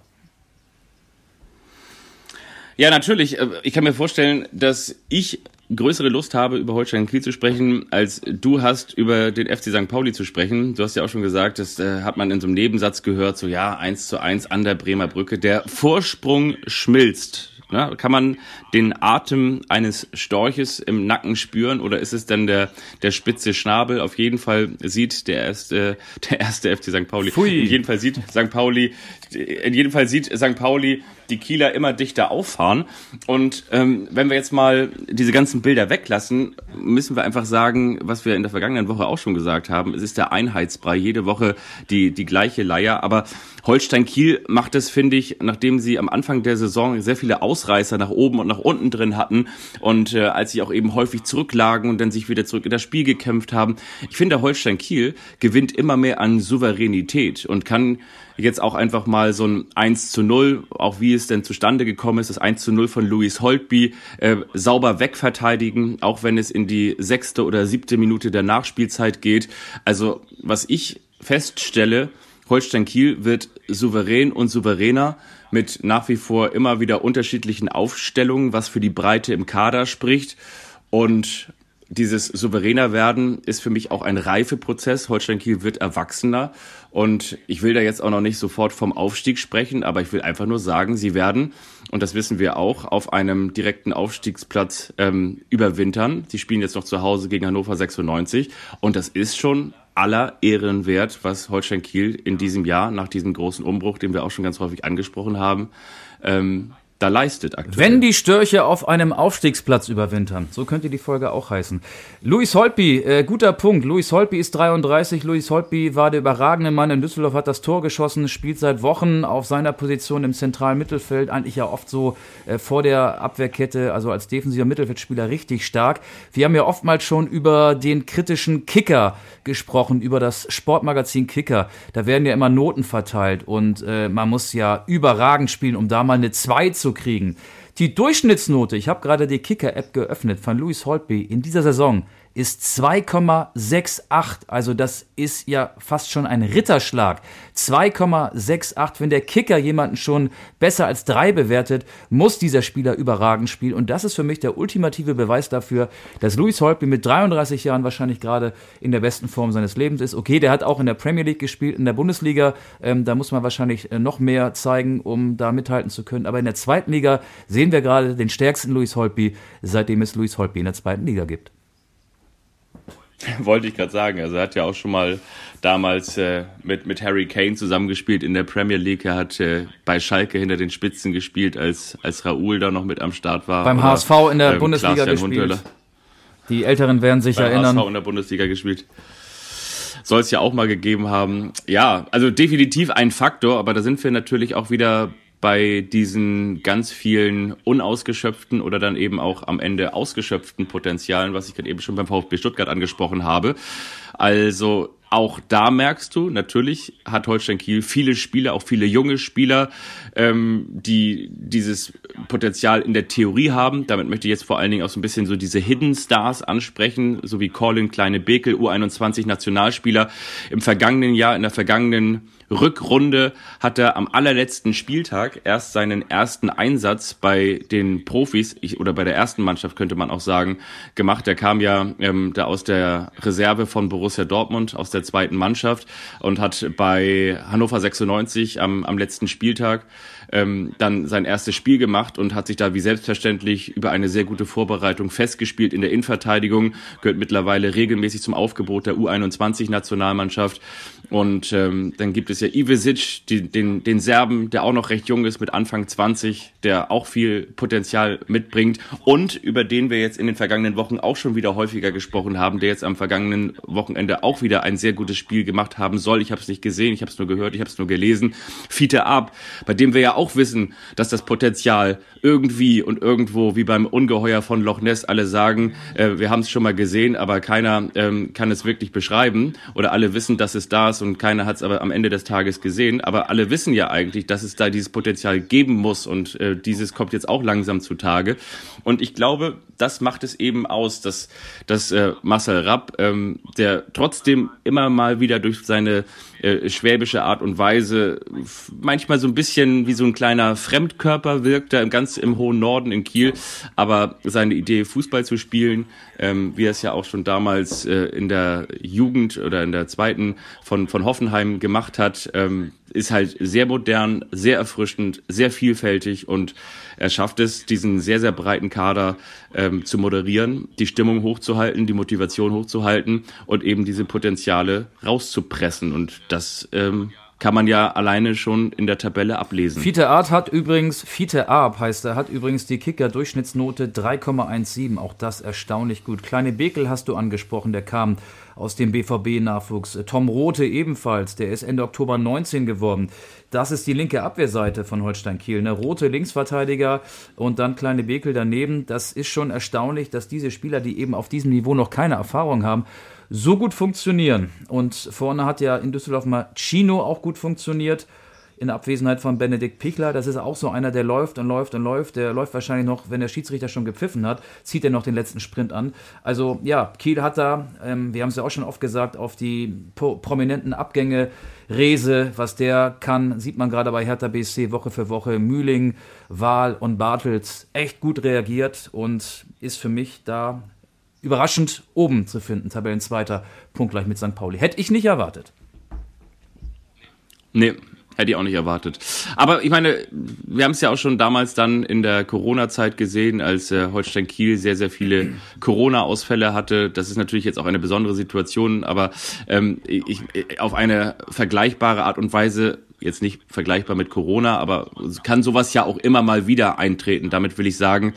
Ja, natürlich. Äh, ich kann mir vorstellen, dass ich größere Lust habe, über Holstein Kiel zu sprechen, als du hast, über den FC St. Pauli zu sprechen. Du hast ja auch schon gesagt, das äh, hat man in so einem Nebensatz gehört, so ja, eins zu eins an der Bremer Brücke. Der Vorsprung schmilzt. Ne? Kann man den Atem eines Storches im Nacken spüren oder ist es dann der, der spitze Schnabel? Auf jeden Fall sieht der erste, der erste FC St. Pauli, Pfui. in jedem Fall sieht St. Pauli, in jedem Fall sieht St. Pauli die Kieler immer dichter auffahren. Und ähm, wenn wir jetzt mal diese ganzen Bilder weglassen, müssen wir einfach sagen, was wir in der vergangenen Woche auch schon gesagt haben, es ist der Einheitsbrei, jede Woche die, die gleiche Leier. Aber Holstein Kiel macht es, finde ich, nachdem sie am Anfang der Saison sehr viele Ausreißer nach oben und nach unten drin hatten und äh, als sie auch eben häufig zurücklagen und dann sich wieder zurück in das Spiel gekämpft haben. Ich finde, Holstein Kiel gewinnt immer mehr an Souveränität und kann jetzt auch einfach mal so ein 1 zu 0, auch wie es denn zustande gekommen ist, das 1 zu 0 von Luis Holtby, äh, sauber wegverteidigen, auch wenn es in die sechste oder siebte Minute der Nachspielzeit geht. Also was ich feststelle, Holstein Kiel wird souverän und souveräner mit nach wie vor immer wieder unterschiedlichen Aufstellungen, was für die Breite im Kader spricht. Und dieses souveräner werden ist für mich auch ein Reifeprozess. Holstein Kiel wird erwachsener und ich will da jetzt auch noch nicht sofort vom Aufstieg sprechen, aber ich will einfach nur sagen, sie werden, und das wissen wir auch, auf einem direkten Aufstiegsplatz ähm, überwintern. Sie spielen jetzt noch zu Hause gegen Hannover 96 und das ist schon aller Ehren wert, was Holstein Kiel in diesem Jahr nach diesem großen Umbruch, den wir auch schon ganz häufig angesprochen haben, ähm, da leistet aktuell. Wenn die Störche auf einem Aufstiegsplatz überwintern, so könnte die Folge auch heißen. Luis Holtby, äh, guter Punkt. Luis Holtby ist 33. Luis Holtby war der überragende Mann in Düsseldorf, hat das Tor geschossen, spielt seit Wochen auf seiner Position im zentralen Mittelfeld, eigentlich ja oft so äh, vor der Abwehrkette, also als defensiver Mittelfeldspieler richtig stark. Wir haben ja oftmals schon über den kritischen Kicker gesprochen, über das Sportmagazin Kicker. Da werden ja immer Noten verteilt und äh, man muss ja überragend spielen, um da mal eine 2 kriegen. Die Durchschnittsnote, ich habe gerade die Kicker-App geöffnet von Louis Holtby in dieser Saison ist 2,68. Also das ist ja fast schon ein Ritterschlag. 2,68. Wenn der Kicker jemanden schon besser als drei bewertet, muss dieser Spieler überragend spielen. Und das ist für mich der ultimative Beweis dafür, dass Louis Holtby mit 33 Jahren wahrscheinlich gerade in der besten Form seines Lebens ist. Okay, der hat auch in der Premier League gespielt, in der Bundesliga. Ähm, da muss man wahrscheinlich äh, noch mehr zeigen, um da mithalten zu können. Aber in der zweiten Liga sehen wir gerade den stärksten Louis Holtby, seitdem es Louis Holtby in der zweiten Liga gibt. Wollte ich gerade sagen. Also er hat ja auch schon mal damals äh, mit, mit Harry Kane zusammengespielt in der Premier League. Er hat äh, bei Schalke hinter den Spitzen gespielt, als, als Raoul da noch mit am Start war. Beim Oder, HSV in der ähm, Bundesliga gespielt. Hundhöhler. Die Älteren werden sich Beim erinnern. HSV in der Bundesliga gespielt. Soll es ja auch mal gegeben haben. Ja, also definitiv ein Faktor, aber da sind wir natürlich auch wieder bei diesen ganz vielen unausgeschöpften oder dann eben auch am Ende ausgeschöpften Potenzialen, was ich gerade eben schon beim VfB Stuttgart angesprochen habe. Also auch da merkst du, natürlich hat Holstein Kiel viele Spieler, auch viele junge Spieler, ähm, die dieses Potenzial in der Theorie haben. Damit möchte ich jetzt vor allen Dingen auch so ein bisschen so diese Hidden Stars ansprechen, so wie Colin Kleine Bekel, U21 Nationalspieler im vergangenen Jahr, in der vergangenen Rückrunde hat er am allerletzten Spieltag erst seinen ersten Einsatz bei den Profis ich, oder bei der ersten Mannschaft könnte man auch sagen gemacht. Er kam ja ähm, da aus der Reserve von Borussia Dortmund aus der zweiten Mannschaft und hat bei Hannover 96 am, am letzten Spieltag ähm, dann sein erstes Spiel gemacht und hat sich da wie selbstverständlich über eine sehr gute Vorbereitung festgespielt in der Innenverteidigung, gehört mittlerweile regelmäßig zum Aufgebot der U21-Nationalmannschaft. Und ähm, dann gibt es ja Ivesic, die, den, den Serben, der auch noch recht jung ist, mit Anfang 20, der auch viel Potenzial mitbringt und über den wir jetzt in den vergangenen Wochen auch schon wieder häufiger gesprochen haben, der jetzt am vergangenen Wochenende auch wieder ein sehr gutes Spiel gemacht haben soll. Ich habe es nicht gesehen, ich habe es nur gehört, ich habe es nur gelesen. Fiete Ab, bei dem wir ja auch wissen, dass das Potenzial irgendwie und irgendwo wie beim Ungeheuer von Loch Ness alle sagen, äh, wir haben es schon mal gesehen, aber keiner ähm, kann es wirklich beschreiben oder alle wissen, dass es da ist und keiner hat es aber am Ende des Tages gesehen. Aber alle wissen ja eigentlich, dass es da dieses Potenzial geben muss und äh, dieses kommt jetzt auch langsam zutage. Und ich glaube, das macht es eben aus, dass, dass äh, Marcel Rapp, ähm, der trotzdem immer mal wieder durch seine äh, schwäbische Art und Weise manchmal so ein bisschen wie so ein kleiner Fremdkörper wirkt, er ganz im hohen Norden in Kiel. Aber seine Idee, Fußball zu spielen, ähm, wie er es ja auch schon damals äh, in der Jugend oder in der zweiten von, von Hoffenheim gemacht hat, ähm, ist halt sehr modern, sehr erfrischend, sehr vielfältig und er schafft es, diesen sehr, sehr breiten Kader ähm, zu moderieren, die Stimmung hochzuhalten, die Motivation hochzuhalten und eben diese Potenziale rauszupressen. Und das ähm, kann man ja alleine schon in der Tabelle ablesen. Fiete Art hat übrigens, Fiete Arp heißt er, hat übrigens die Kicker-Durchschnittsnote 3,17. Auch das erstaunlich gut. Kleine Bekel hast du angesprochen, der kam aus dem BVB-Nachwuchs. Tom Rote ebenfalls, der ist Ende Oktober 19 geworden. Das ist die linke Abwehrseite von Holstein Kiel. Ne? Rote Linksverteidiger und dann kleine Bekel daneben. Das ist schon erstaunlich, dass diese Spieler, die eben auf diesem Niveau noch keine Erfahrung haben, so gut funktionieren. Und vorne hat ja in Düsseldorf mal Chino auch gut funktioniert in Abwesenheit von Benedikt Pichler. Das ist auch so einer, der läuft und läuft und läuft. Der läuft wahrscheinlich noch, wenn der Schiedsrichter schon gepfiffen hat, zieht er noch den letzten Sprint an. Also ja, Kiel hat da, ähm, wir haben es ja auch schon oft gesagt, auf die prominenten Abgänge Rese, was der kann, sieht man gerade bei Hertha BSC Woche für Woche. Mühling, Wahl und Bartels echt gut reagiert und ist für mich da überraschend oben zu finden. Tabellenzweiter, punktgleich mit St. Pauli. Hätte ich nicht erwartet. Nee, Hätte ich auch nicht erwartet. Aber ich meine, wir haben es ja auch schon damals dann in der Corona-Zeit gesehen, als äh, Holstein Kiel sehr, sehr viele Corona-Ausfälle hatte. Das ist natürlich jetzt auch eine besondere Situation, aber ähm, ich, auf eine vergleichbare Art und Weise jetzt nicht vergleichbar mit Corona, aber kann sowas ja auch immer mal wieder eintreten. Damit will ich sagen,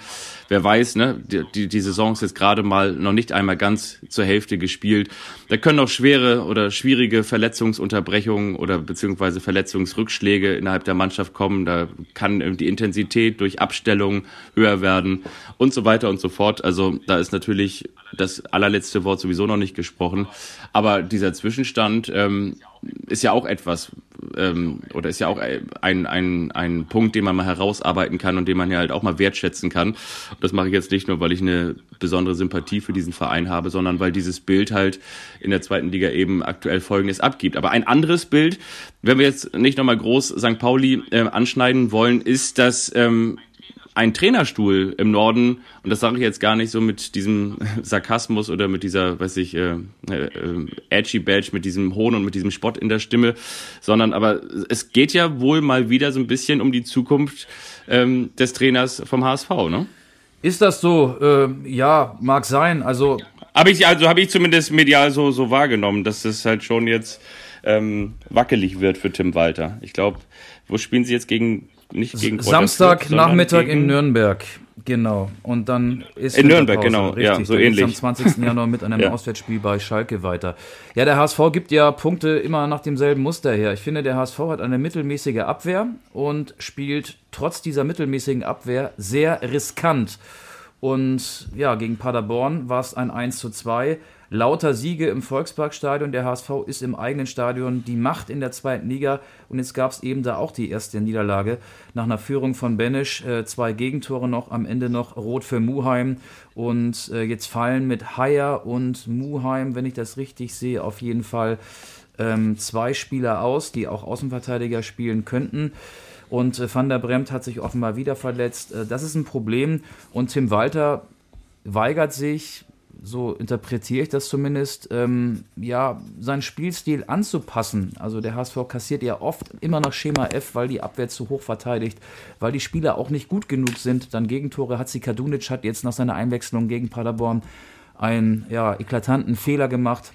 wer weiß, ne, die, die, Saison ist jetzt gerade mal noch nicht einmal ganz zur Hälfte gespielt. Da können auch schwere oder schwierige Verletzungsunterbrechungen oder beziehungsweise Verletzungsrückschläge innerhalb der Mannschaft kommen. Da kann die Intensität durch Abstellung höher werden und so weiter und so fort. Also da ist natürlich das allerletzte Wort sowieso noch nicht gesprochen. Aber dieser Zwischenstand ähm, ist ja auch etwas, ähm, oder ist ja auch ein, ein, ein Punkt, den man mal herausarbeiten kann und den man ja halt auch mal wertschätzen kann. Und das mache ich jetzt nicht nur, weil ich eine besondere Sympathie für diesen Verein habe, sondern weil dieses Bild halt in der zweiten Liga eben aktuell Folgendes abgibt. Aber ein anderes Bild, wenn wir jetzt nicht nochmal groß St. Pauli äh, anschneiden wollen, ist, dass ähm, ein Trainerstuhl im Norden, und das sage ich jetzt gar nicht so mit diesem Sarkasmus oder mit dieser, weiß ich, äh, äh, edgy Badge, mit diesem Hohn und mit diesem Spott in der Stimme, sondern aber es geht ja wohl mal wieder so ein bisschen um die Zukunft ähm, des Trainers vom HSV, ne? Ist das so? Äh, ja, mag sein. Also habe ich also habe ich zumindest medial so so wahrgenommen, dass es halt schon jetzt ähm, wackelig wird für Tim Walter. Ich glaube, wo spielen sie jetzt gegen nicht gegen Samstag Nachmittag in Nürnberg. Genau. Und dann ist in Nürnberg, genau. Richtig. Ja, so dann ähnlich. am 20. Januar mit einem ja. Auswärtsspiel bei Schalke weiter. Ja, der HSV gibt ja Punkte immer nach demselben Muster her. Ich finde, der HSV hat eine mittelmäßige Abwehr und spielt trotz dieser mittelmäßigen Abwehr sehr riskant. Und ja, gegen Paderborn war es ein 1 zu 2 lauter Siege im Volksparkstadion. Der HSV ist im eigenen Stadion die Macht in der zweiten Liga. Und jetzt gab es eben da auch die erste Niederlage. Nach einer Führung von Benisch, äh, zwei Gegentore noch, am Ende noch Rot für Muheim. Und äh, jetzt fallen mit Haier und Muheim, wenn ich das richtig sehe, auf jeden Fall ähm, zwei Spieler aus, die auch Außenverteidiger spielen könnten. Und äh, Van der Bremt hat sich offenbar wieder verletzt. Äh, das ist ein Problem. Und Tim Walter weigert sich, so interpretiere ich das zumindest, ähm, ja, seinen Spielstil anzupassen. Also der HSV kassiert ja oft immer noch Schema F, weil die Abwehr zu hoch verteidigt, weil die Spieler auch nicht gut genug sind. Dann Gegentore hat sie Kadunic hat jetzt nach seiner Einwechslung gegen Paderborn einen ja, eklatanten Fehler gemacht.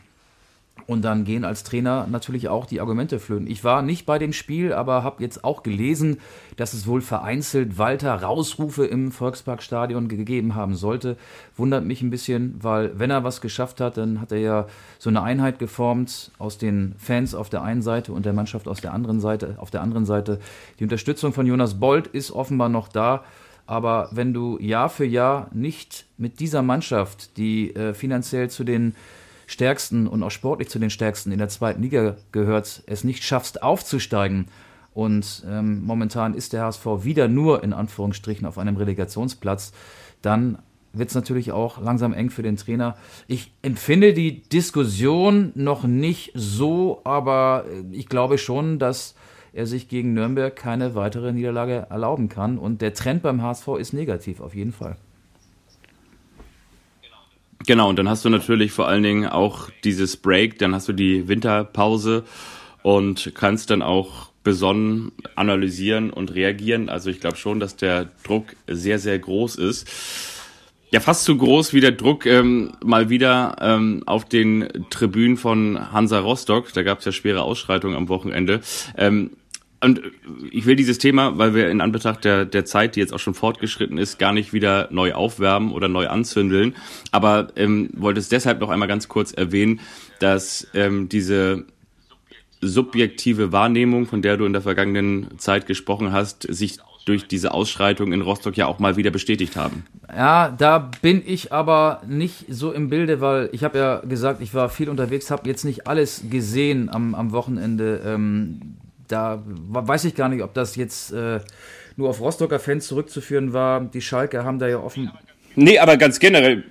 Und dann gehen als Trainer natürlich auch die Argumente flöten. Ich war nicht bei dem Spiel, aber habe jetzt auch gelesen, dass es wohl vereinzelt Walter Rausrufe im Volksparkstadion gegeben haben sollte. Wundert mich ein bisschen, weil wenn er was geschafft hat, dann hat er ja so eine Einheit geformt aus den Fans auf der einen Seite und der Mannschaft aus der anderen Seite. Auf der anderen Seite die Unterstützung von Jonas Bold ist offenbar noch da. Aber wenn du Jahr für Jahr nicht mit dieser Mannschaft, die äh, finanziell zu den stärksten und auch sportlich zu den stärksten in der zweiten Liga gehört, es nicht schaffst aufzusteigen. Und ähm, momentan ist der HSV wieder nur in Anführungsstrichen auf einem Relegationsplatz. Dann wird es natürlich auch langsam eng für den Trainer. Ich empfinde die Diskussion noch nicht so, aber äh, ich glaube schon, dass er sich gegen Nürnberg keine weitere Niederlage erlauben kann. Und der Trend beim HSV ist negativ, auf jeden Fall. Genau, und dann hast du natürlich vor allen Dingen auch dieses Break, dann hast du die Winterpause und kannst dann auch besonnen analysieren und reagieren. Also ich glaube schon, dass der Druck sehr, sehr groß ist. Ja, fast so groß wie der Druck ähm, mal wieder ähm, auf den Tribünen von Hansa Rostock. Da gab es ja schwere Ausschreitungen am Wochenende. Ähm, und ich will dieses Thema, weil wir in Anbetracht der, der Zeit, die jetzt auch schon fortgeschritten ist, gar nicht wieder neu aufwärmen oder neu anzündeln. Aber ähm, wollte es deshalb noch einmal ganz kurz erwähnen, dass ähm, diese subjektive Wahrnehmung, von der du in der vergangenen Zeit gesprochen hast, sich durch diese Ausschreitung in Rostock ja auch mal wieder bestätigt haben. Ja, da bin ich aber nicht so im Bilde, weil ich habe ja gesagt, ich war viel unterwegs, habe jetzt nicht alles gesehen am, am Wochenende. Ähm, da weiß ich gar nicht, ob das jetzt äh, nur auf Rostocker Fans zurückzuführen war. Die Schalke haben da ja offen. Nee, aber ganz generell,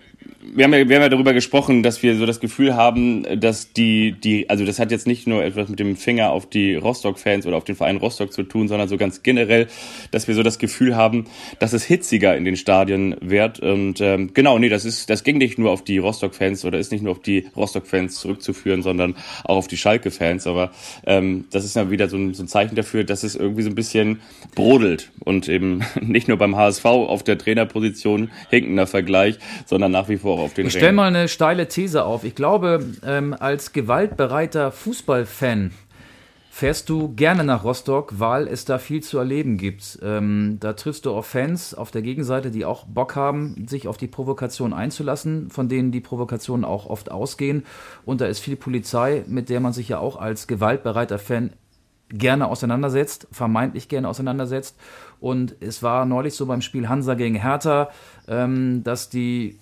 wir haben, ja, wir haben ja darüber gesprochen, dass wir so das Gefühl haben, dass die, die, also das hat jetzt nicht nur etwas mit dem Finger auf die Rostock-Fans oder auf den Verein Rostock zu tun, sondern so ganz generell, dass wir so das Gefühl haben, dass es hitziger in den Stadien wird. Und ähm, genau, nee, das ist, das ging nicht nur auf die Rostock-Fans oder ist nicht nur auf die Rostock-Fans zurückzuführen, sondern auch auf die Schalke-Fans. Aber ähm, das ist ja wieder so ein, so ein Zeichen dafür, dass es irgendwie so ein bisschen brodelt und eben nicht nur beim HSV auf der Trainerposition hinkender Vergleich, sondern nach wie vor auch auf den Ich stelle mal eine steile These auf. Ich glaube, ähm, als gewaltbereiter Fußballfan fährst du gerne nach Rostock, weil es da viel zu erleben gibt. Ähm, da triffst du auf Fans auf der Gegenseite, die auch Bock haben, sich auf die Provokation einzulassen, von denen die Provokationen auch oft ausgehen. Und da ist viel Polizei, mit der man sich ja auch als gewaltbereiter Fan gerne auseinandersetzt, vermeintlich gerne auseinandersetzt. Und es war neulich so beim Spiel Hansa gegen Hertha, ähm, dass die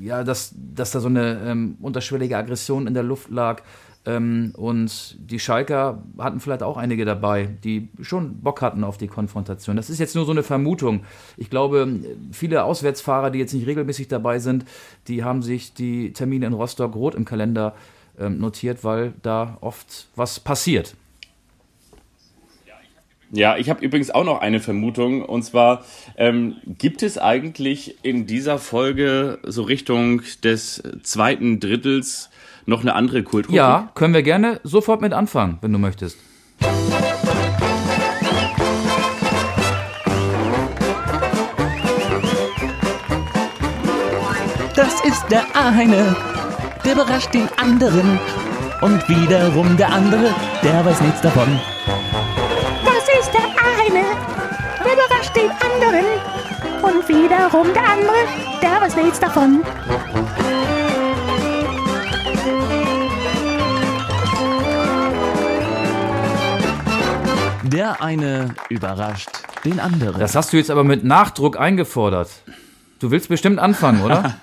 ja, dass, dass da so eine ähm, unterschwellige Aggression in der Luft lag. Ähm, und die Schalker hatten vielleicht auch einige dabei, die schon Bock hatten auf die Konfrontation. Das ist jetzt nur so eine Vermutung. Ich glaube, viele Auswärtsfahrer, die jetzt nicht regelmäßig dabei sind, die haben sich die Termine in Rostock rot im Kalender ähm, notiert, weil da oft was passiert. Ja, ich habe übrigens auch noch eine Vermutung. Und zwar, ähm, gibt es eigentlich in dieser Folge so Richtung des zweiten Drittels noch eine andere Kultur? Ja, können wir gerne sofort mit anfangen, wenn du möchtest. Das ist der eine, der überrascht den anderen. Und wiederum der andere, der weiß nichts davon. Wiederum der andere, der weiß nichts davon. Der eine überrascht den anderen. Das hast du jetzt aber mit Nachdruck eingefordert. Du willst bestimmt anfangen, oder?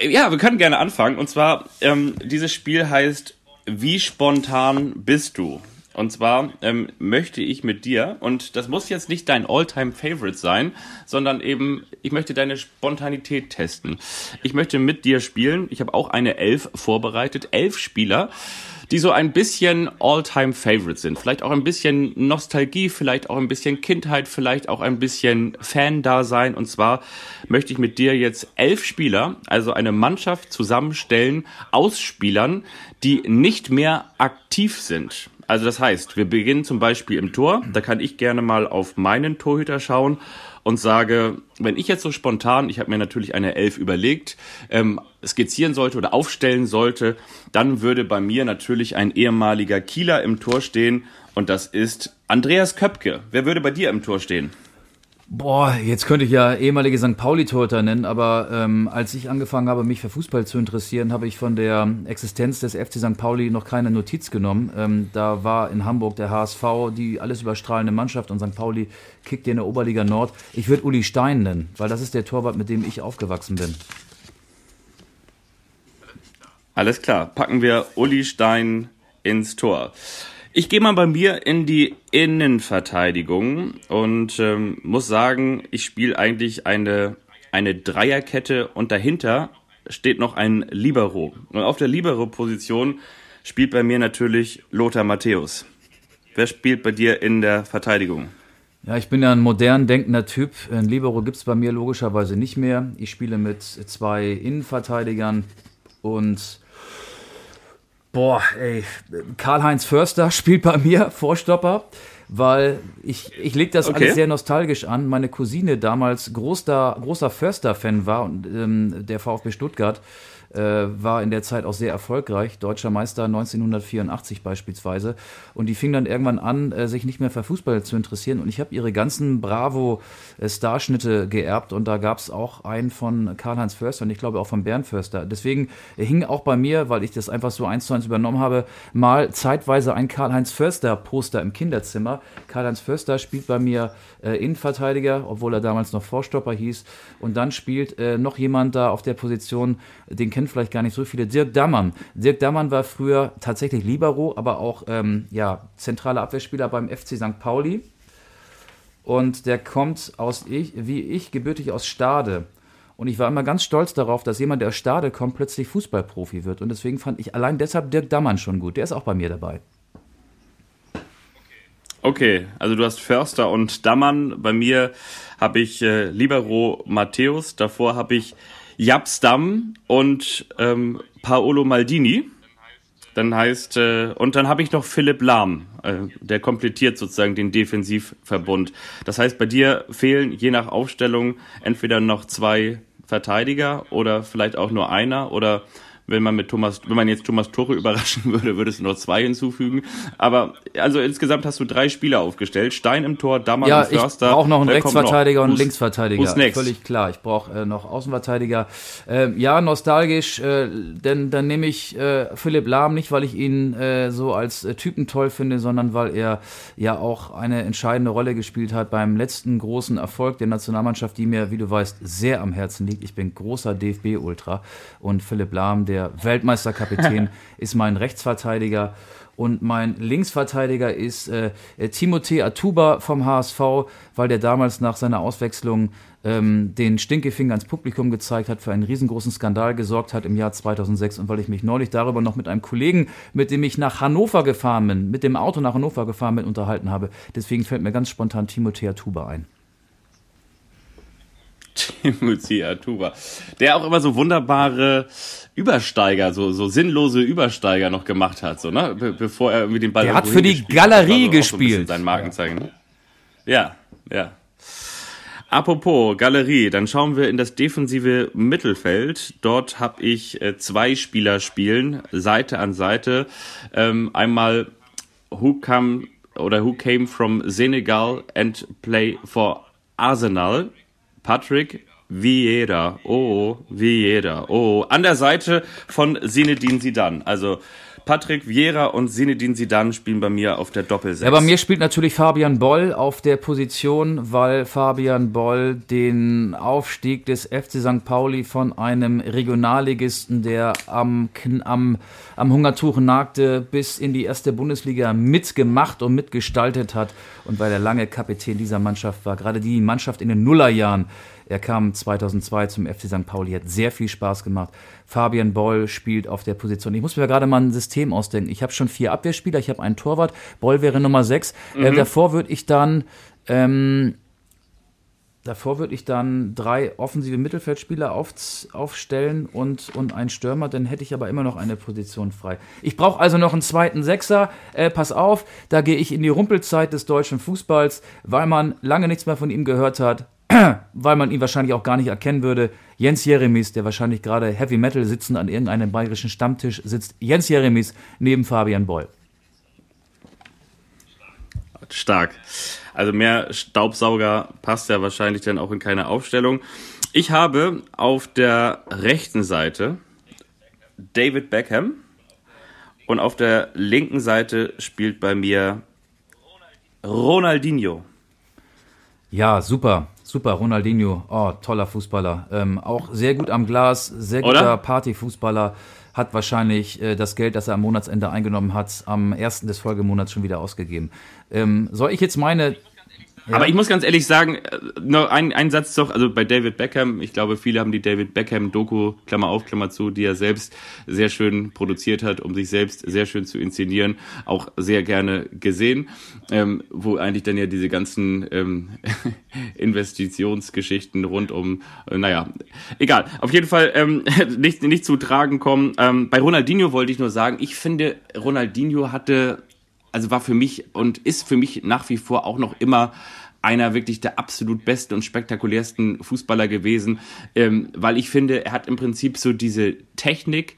ja, wir können gerne anfangen. Und zwar, ähm, dieses Spiel heißt Wie spontan bist du? Und zwar ähm, möchte ich mit dir, und das muss jetzt nicht dein All-Time-Favorite sein, sondern eben, ich möchte deine Spontanität testen. Ich möchte mit dir spielen. Ich habe auch eine Elf vorbereitet. Elf Spieler die so ein bisschen All-Time-Favorite sind. Vielleicht auch ein bisschen Nostalgie, vielleicht auch ein bisschen Kindheit, vielleicht auch ein bisschen Fan-Dasein. Und zwar möchte ich mit dir jetzt elf Spieler, also eine Mannschaft zusammenstellen aus Spielern, die nicht mehr aktiv sind. Also das heißt, wir beginnen zum Beispiel im Tor. Da kann ich gerne mal auf meinen Torhüter schauen und sage, wenn ich jetzt so spontan, ich habe mir natürlich eine Elf überlegt, ähm, skizzieren sollte oder aufstellen sollte, dann würde bei mir natürlich ein ehemaliger Kieler im Tor stehen und das ist Andreas Köpke. Wer würde bei dir im Tor stehen? Boah, jetzt könnte ich ja ehemalige St. Pauli-Torhüter nennen, aber ähm, als ich angefangen habe, mich für Fußball zu interessieren, habe ich von der Existenz des FC St. Pauli noch keine Notiz genommen. Ähm, da war in Hamburg der HSV die alles überstrahlende Mannschaft und St. Pauli kickt in der Oberliga Nord. Ich würde Uli Stein nennen, weil das ist der Torwart, mit dem ich aufgewachsen bin. Alles klar, packen wir Uli Stein ins Tor. Ich gehe mal bei mir in die Innenverteidigung und ähm, muss sagen, ich spiele eigentlich eine, eine Dreierkette und dahinter steht noch ein Libero. Und auf der Libero-Position spielt bei mir natürlich Lothar Matthäus. Wer spielt bei dir in der Verteidigung? Ja, ich bin ja ein modern denkender Typ. Ein Libero gibt es bei mir logischerweise nicht mehr. Ich spiele mit zwei Innenverteidigern und boah, ey, Karl-Heinz Förster spielt bei mir Vorstopper, weil ich, ich lege das Okay. alles sehr nostalgisch an. Meine Cousine damals großer, großer Förster-Fan war und ähm, der VfB Stuttgart äh, war in der Zeit auch sehr erfolgreich, deutscher Meister 1984 beispielsweise. Und die fing dann irgendwann an, äh, sich nicht mehr für Fußball zu interessieren. Und ich habe ihre ganzen Bravo-Starschnitte geerbt und da gab es auch einen von Karl-Heinz Förster und ich glaube auch von Bernd Förster. Deswegen hing auch bei mir, weil ich das einfach so eins zu eins übernommen habe, mal zeitweise ein Karl-Heinz Förster-Poster im Kinderzimmer. Karl-Heinz Förster spielt bei mir äh, Innenverteidiger, obwohl er damals noch Vorstopper hieß. Und dann spielt äh, noch jemand da auf der Position, den kennen vielleicht gar nicht so viele, Dirk Dammann. Dirk Dammann war früher tatsächlich Libero, aber auch ähm, ja, zentraler Abwehrspieler beim FC St. Pauli. Und der kommt aus ich, wie ich, gebürtig aus Stade. Und ich war immer ganz stolz darauf, dass jemand, der aus Stade kommt, plötzlich Fußballprofi wird. Und deswegen fand ich allein deshalb Dirk Dammann schon gut. Der ist auch bei mir dabei. Okay, also du hast Förster und Dammann. Bei mir habe ich äh, Libero Matthäus. Davor habe ich Japstam und ähm, Paolo Maldini. Dann heißt, äh, und dann habe ich noch Philipp Lahm. Äh, der komplettiert sozusagen den Defensivverbund. Das heißt, bei dir fehlen je nach Aufstellung entweder noch zwei Verteidiger oder vielleicht auch nur einer oder wenn man mit Thomas, wenn man jetzt Thomas Tore überraschen würde, würdest du noch zwei hinzufügen. Aber also insgesamt hast du drei Spieler aufgestellt. Stein im Tor, Dammann Ja, und ich Förster. brauche noch einen kommt Rechtsverteidiger und einen Who's- Linksverteidiger. Völlig klar. Ich brauche äh, noch Außenverteidiger. Ähm, ja, nostalgisch, äh, denn dann nehme ich äh, Philipp Lahm nicht, weil ich ihn äh, so als äh, Typen toll finde, sondern weil er ja auch eine entscheidende Rolle gespielt hat beim letzten großen Erfolg der Nationalmannschaft, die mir, wie du weißt, sehr am Herzen liegt. Ich bin großer DFB-Ultra und Philipp Lahm, der Weltmeisterkapitän, ist mein Rechtsverteidiger. Und mein Linksverteidiger ist äh, äh, Timothée Atuba vom HSV, weil der damals nach seiner Auswechslung ähm, den Stinkefinger ans Publikum gezeigt hat, für einen riesengroßen Skandal gesorgt hat im Jahr 2006 und weil ich mich neulich darüber noch mit einem Kollegen, mit dem ich nach Hannover gefahren bin, mit dem Auto nach Hannover gefahren bin, unterhalten habe. Deswegen fällt mir ganz spontan Timothée Atuba ein. Timothy Atuba. Der auch immer so wunderbare Übersteiger, so, so sinnlose Übersteiger noch gemacht hat, so, ne? Be bevor er irgendwie den Ball Der hat für die. Galerie war so gespielt. Sein Markenzeichen. ne? Ja, ja. Apropos Galerie, dann schauen wir in das defensive Mittelfeld. Dort habe ich äh, zwei Spieler spielen, Seite an Seite. Ähm, einmal who come oder who came from Senegal and play for Arsenal. Patrick Vieira. Oh, Vieira. Oh, an der Seite von Zinedine Zidane. Also Patrick Vieira und Zinedine Zidane spielen bei mir auf der Doppelsechs. Ja, bei mir spielt natürlich Fabian Boll auf der Position, weil Fabian Boll den Aufstieg des FC St. Pauli von einem Regionalligisten, der am, am, am Hungertuch nagte, bis in die erste Bundesliga mitgemacht und mitgestaltet hat und weil er lange Kapitän dieser Mannschaft war. Gerade die Mannschaft in den Nullerjahren. Er kam 2002 zum FC St. Pauli, hat sehr viel Spaß gemacht. Fabian Boll spielt auf der Position. Ich muss mir gerade mal ein System ausdenken. Ich habe schon vier Abwehrspieler, ich habe einen Torwart. Boll wäre Nummer sechs. Äh, davor würde ich dann ähm, davor würde ich dann drei offensive Mittelfeldspieler auf, aufstellen und, und einen Stürmer. Dann hätte ich aber immer noch eine Position frei. Ich brauche also noch einen zweiten Sechser. Äh, pass auf, da gehe ich in die Rumpelzeit des deutschen Fußballs, weil man lange nichts mehr von ihm gehört hat weil man ihn wahrscheinlich auch gar nicht erkennen würde. Jens Jeremies, der wahrscheinlich gerade Heavy Metal sitzend an irgendeinem bayerischen Stammtisch sitzt. Jens Jeremies neben Fabian Boll. Stark. Also mehr Staubsauger passt ja wahrscheinlich dann auch in keine Aufstellung. Ich habe auf der rechten Seite David Beckham und auf der linken Seite spielt bei mir Ronaldinho. Ja, super. Super, Ronaldinho, oh, toller Fußballer. Ähm, auch sehr gut am Glas, sehr guter Oder? Partyfußballer. Hat wahrscheinlich äh, das Geld, das er am Monatsende eingenommen hat, am ersten des Folgemonats schon wieder ausgegeben. Ähm, soll ich jetzt meine Aber ich muss ganz ehrlich sagen, äh, nur ein, ein Satz doch, also bei David Beckham, ich glaube, viele haben die David Beckham-Doku, Klammer auf, Klammer zu, die er selbst sehr schön produziert hat, um sich selbst sehr schön zu inszenieren, auch sehr gerne gesehen, ähm, wo eigentlich dann ja diese ganzen ähm, Investitionsgeschichten rund um, äh, naja, egal, auf jeden Fall ähm, nicht, nicht zu tragen kommen. Ähm, bei Ronaldinho wollte ich nur sagen, ich finde, Ronaldinho hatte also war für mich und ist für mich nach wie vor auch noch immer einer wirklich der absolut besten und spektakulärsten Fußballer gewesen, ähm, weil ich finde, er hat im Prinzip so diese Technik,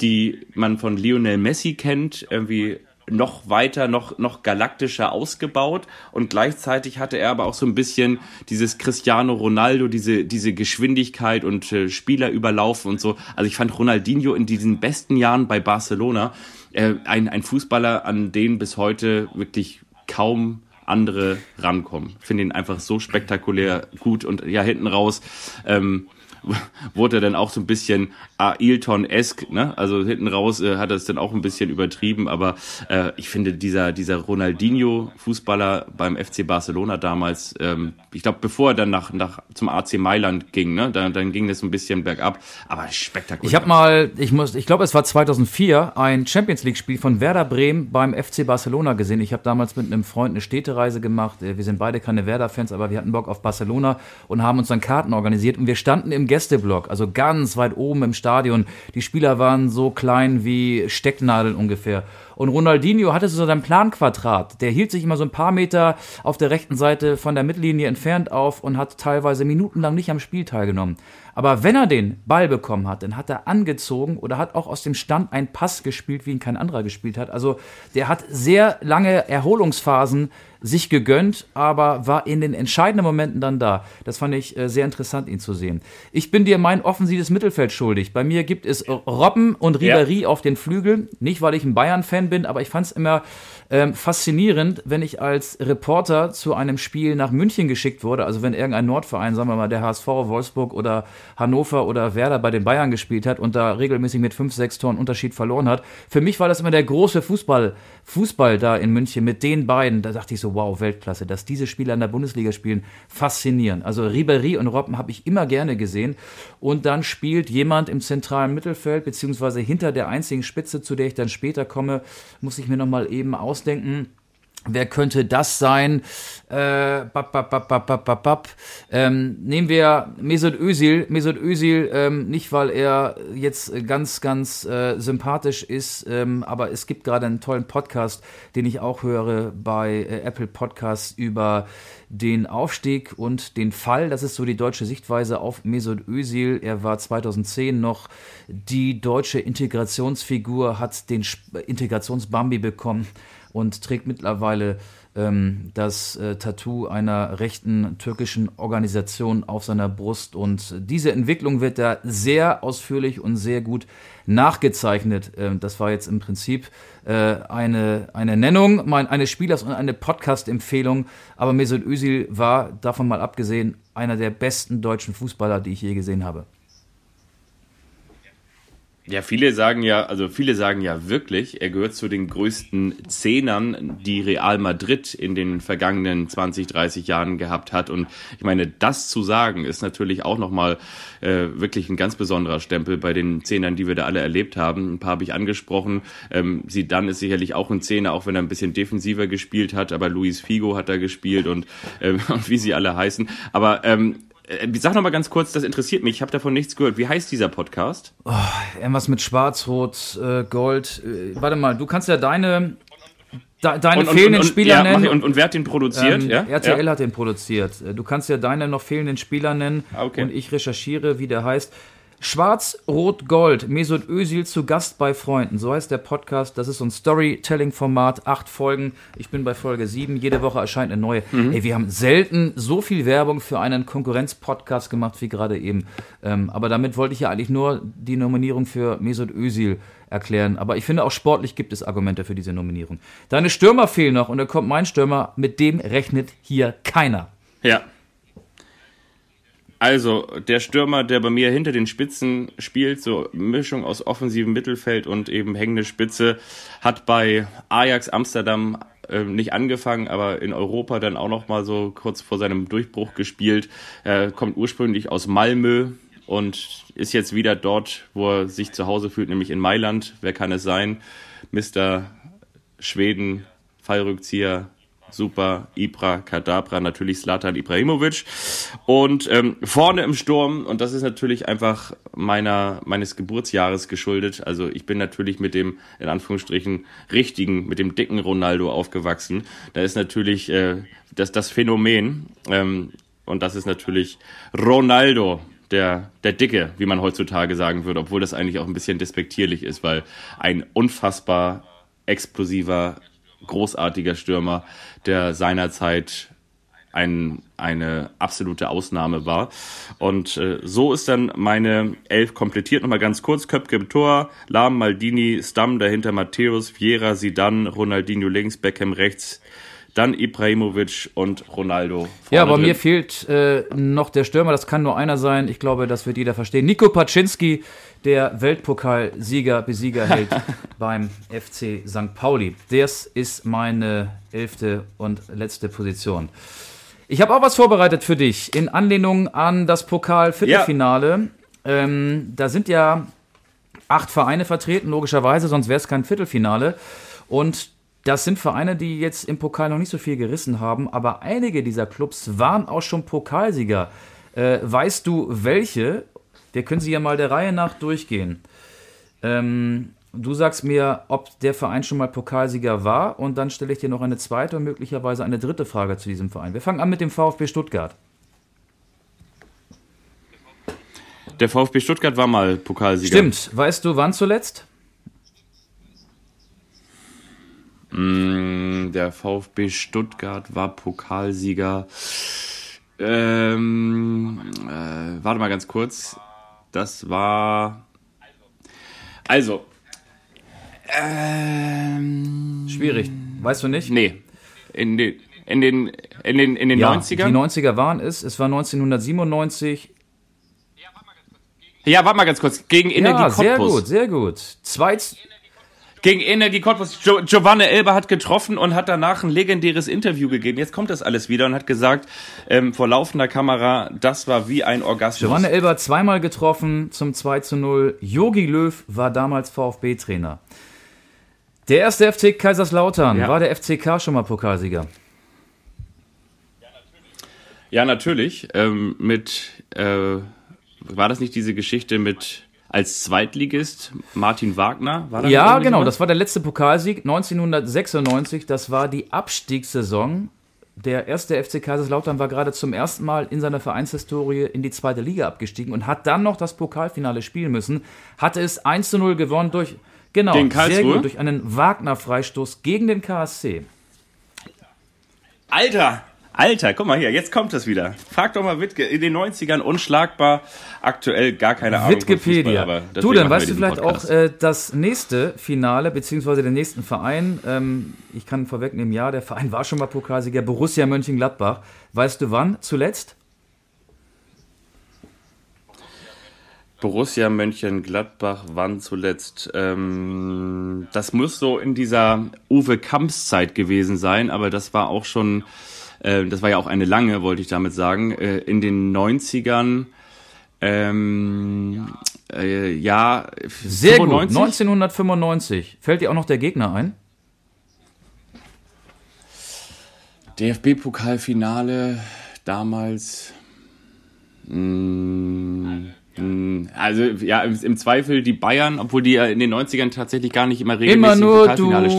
die man von Lionel Messi kennt, irgendwie noch weiter, noch, noch galaktischer ausgebaut und gleichzeitig hatte er aber auch so ein bisschen dieses Cristiano Ronaldo, diese, diese Geschwindigkeit und äh, Spieler überlaufen und so. Also ich fand Ronaldinho in diesen besten Jahren bei Barcelona äh, ein, ein Fußballer, an den bis heute wirklich kaum andere rankommen. Finde ihn einfach so spektakulär gut und ja, hinten raus ähm, wurde er dann auch so ein bisschen Ailton-esk, ne? Also hinten raus äh, hat er es dann auch ein bisschen übertrieben, aber äh, ich finde dieser dieser Ronaldinho-Fußballer beim FC Barcelona damals, ähm, ich glaube, bevor er dann nach nach zum AC Mailand ging, ne? Dann, dann ging das ein bisschen bergab, aber spektakulär. Ich habe mal, ich muss, ich glaube, es war 2004, ein Champions League-Spiel von Werder Bremen beim FC Barcelona gesehen. Ich habe damals mit einem Freund eine Städtereise gemacht. Äh, Wir sind beide keine Werder-Fans, aber wir hatten Bock auf Barcelona und haben uns dann Karten organisiert. Und wir standen im Gästeblock, also ganz weit oben im Stadion. Die Spieler waren so klein wie Stecknadeln ungefähr. Und Ronaldinho hatte so sein Planquadrat. Der hielt sich immer so ein paar Meter auf der rechten Seite von der Mittellinie entfernt auf und hat teilweise minutenlang nicht am Spiel teilgenommen. Aber wenn er den Ball bekommen hat, dann hat er angezogen oder hat auch aus dem Stand einen Pass gespielt, wie ihn kein anderer gespielt hat. Also der hat sehr lange Erholungsphasen sich gegönnt, aber war in den entscheidenden Momenten dann da. Das fand ich äh, sehr interessant, ihn zu sehen. Ich bin dir mein offensives Mittelfeld schuldig. Bei mir gibt es Robben und Ribéry auf den Flügeln. Nicht, weil ich ein Bayern-Fan bin, aber ich fand es immer ähm, faszinierend, wenn ich als Reporter zu einem Spiel nach München geschickt wurde. Also wenn irgendein Nordverein, sagen wir mal der HSV, Wolfsburg oder Hannover oder Werder bei den Bayern gespielt hat und da regelmäßig mit fünf, sechs Toren Unterschied verloren hat. Für mich war das immer der große Fußball, Fußball da in München mit den beiden. Da dachte ich so, wow, Weltklasse, dass diese Spieler in der Bundesliga spielen, faszinierend. Also Ribéry und Robben habe ich immer gerne gesehen. Und dann spielt jemand im zentralen Mittelfeld, beziehungsweise hinter der einzigen Spitze, zu der ich dann später komme, muss ich mir nochmal eben ausdenken. Wer könnte das sein? Äh, bap, bap, bap, bap, bap, bap, bap. Ähm, nehmen wir Mesut Özil. Mesut Özil, ähm, nicht weil er jetzt ganz, ganz äh, sympathisch ist, ähm, aber es gibt gerade einen tollen Podcast, den ich auch höre bei äh, Apple Podcasts über den Aufstieg und den Fall. Das ist so die deutsche Sichtweise auf Mesut Özil. Er war 2010 noch die deutsche Integrationsfigur, hat den Integrationsbambi bekommen und trägt mittlerweile ähm, das äh, Tattoo einer rechten türkischen Organisation auf seiner Brust. Und diese Entwicklung wird da sehr ausführlich und sehr gut nachgezeichnet. Ähm, das war jetzt im Prinzip äh, eine, eine Nennung mein, eines Spielers und eine Podcast-Empfehlung. Aber Mesut Özil war, davon mal abgesehen, einer der besten deutschen Fußballer, die ich je gesehen habe. Ja, viele sagen ja, also viele sagen ja wirklich, er gehört zu den größten Zehnern, die Real Madrid in den vergangenen 20, 30 Jahren gehabt hat. Und ich meine, das zu sagen, ist natürlich auch nochmal äh, wirklich ein ganz besonderer Stempel bei den Zehnern, die wir da alle erlebt haben. Ein paar habe ich angesprochen. Ähm, Zidane ist sicherlich auch ein Zehner, auch wenn er ein bisschen defensiver gespielt hat. Aber Luis Figo hat da gespielt und, ähm, und wie sie alle heißen. Aber ähm, äh, Sag noch mal ganz kurz, das interessiert mich. Ich habe davon nichts gehört. Wie heißt dieser Podcast? Irgendwas mit Schwarz, Rot, äh, Gold. Äh, warte mal, du kannst ja deine, de, deine fehlenden Spieler ja, nennen. ich- und, und wer hat den produziert? Ähm, ja? RTL ja? hat den produziert. Äh, Du kannst ja deine noch fehlenden Spieler nennen Ah, okay. und ich recherchiere, wie der heißt. Schwarz, Rot, Gold. Mesut Özil zu Gast bei Freunden. So heißt der Podcast. Das ist so ein Storytelling-Format. Acht Folgen. Ich bin bei Folge sieben. Jede Woche erscheint eine neue. Mhm. Ey, wir haben selten so viel Werbung für einen Konkurrenz-Podcast gemacht wie gerade eben. Ähm, aber damit wollte ich ja eigentlich nur die Nominierung für Mesut Özil erklären. Aber ich finde auch sportlich gibt es Argumente für diese Nominierung. Deine Stürmer fehlen noch und da kommt mein Stürmer. Mit dem rechnet hier keiner. Ja. Also, der Stürmer, der bei mir hinter den Spitzen spielt, so Mischung aus offensivem Mittelfeld und eben hängende Spitze, hat bei Ajax Amsterdam äh, nicht angefangen, aber in Europa dann auch noch mal so kurz vor seinem Durchbruch gespielt. Er kommt ursprünglich aus Malmö und ist jetzt wieder dort, wo er sich zu Hause fühlt, nämlich in Mailand. Wer kann es sein? Mr. Schweden, Fallrückzieher, super, Ibra, Kadabra, natürlich Slatan Ibrahimovic. Und ähm, vorne im Sturm, und das ist natürlich einfach meiner, meines Geburtsjahres geschuldet. Also ich bin natürlich mit dem, in Anführungsstrichen, richtigen, mit dem dicken Ronaldo aufgewachsen. Da ist natürlich äh, das, das Phänomen, ähm, und das ist natürlich Ronaldo, der, der Dicke, wie man heutzutage sagen würde, obwohl das eigentlich auch ein bisschen despektierlich ist, weil ein unfassbar explosiver, großartiger Stürmer, der seinerzeit ein, eine absolute Ausnahme war. Und äh, so ist dann meine Elf komplettiert. Nochmal ganz kurz. Köpke im Tor, Lahm, Maldini, Stamm, dahinter Matthäus, Viera, Sidan, Ronaldinho links, Beckham rechts, dann Ibrahimovic und Ronaldo. Ja, aber drin. mir fehlt äh, noch der Stürmer, das kann nur einer sein. Ich glaube, das wird jeder verstehen. Nico Paczynski, der Weltpokalsieger, Besiegerheld beim FC St. Pauli. Das ist meine elfte und letzte Position. Ich habe auch was vorbereitet für dich in Anlehnung an das Pokal-Viertelfinale. Ähm, da sind ja acht Vereine vertreten, logischerweise, sonst wäre es kein Viertelfinale. Und das sind Vereine, die jetzt im Pokal noch nicht so viel gerissen haben, aber einige dieser Clubs waren auch schon Pokalsieger. Äh, weißt du welche? Wir können sie ja mal der Reihe nach durchgehen. Ähm, du sagst mir, ob der Verein schon mal Pokalsieger war und dann stelle ich dir noch eine zweite und möglicherweise eine dritte Frage zu diesem Verein. Wir fangen an mit dem VfB Stuttgart. Der VfB Stuttgart war mal Pokalsieger. Stimmt. Weißt du, wann zuletzt? Mm, Der VfB Stuttgart war Pokalsieger. Ähm, äh, warte mal ganz kurz. Das war. Also. Ähm, Schwierig. Weißt du nicht? nee. In den, in den, in den, in den Ja, 90ern? die 90er waren es. Es war 1997. ja, warte mal ganz kurz. Gegen Energie Ja, sehr Cottbus. gut, sehr gut. Zweit, Gegen Energie Cottbus. Jo Giovanni Elber hat getroffen und hat danach ein legendäres Interview gegeben. Jetzt kommt das alles wieder und hat gesagt, ähm, vor laufender Kamera, das war wie ein Orgasmus. Giovanni Elber zweimal getroffen zum 2 zu 0. Jogi Löw war damals VfB-Trainer. Der erste FC Kaiserslautern. Ja. War der FCK schon mal Pokalsieger? Ja, natürlich. Ähm, mit, äh, war das nicht diese Geschichte mit als Zweitligist Martin Wagner? War da Ja, genau. Das war der letzte Pokalsieg 1996. Das war die Abstiegssaison. Der erste FC Kaiserslautern war gerade zum ersten Mal in seiner Vereinshistorie in die zweite Liga abgestiegen und hat dann noch das Pokalfinale spielen müssen. Hatte es 1 zu 0 gewonnen durch, genau, sehr gut, durch einen Wagner-Freistoß gegen den KSC. Alter! Alter, guck mal hier, jetzt kommt es wieder. Frag doch mal Wittke, in den 90ern unschlagbar, aktuell gar keine Ahnung. Fußball, aber du, dann weißt du vielleicht Podcast. auch äh, das nächste Finale, beziehungsweise den nächsten Verein. Ähm, ich kann vorwegnehmen, ja, der Verein war schon mal Pokalsieger, Borussia Mönchengladbach. Weißt du wann zuletzt? Borussia Mönchengladbach wann zuletzt? Ähm, das muss so in dieser Uwe Kamps Zeit gewesen sein, aber das war auch schon, äh, das war ja auch eine lange, wollte ich damit sagen, äh, in den 90ern. Ähm, äh, ja, Sehr 95? gut, 1995. Fällt dir auch noch der Gegner ein? DFB-Pokalfinale damals. mm, mm, Also ja, im, Zweifel die Bayern, obwohl die ja in den 90ern tatsächlich gar nicht immer regelmäßig Immer im nur du, Pokalfinale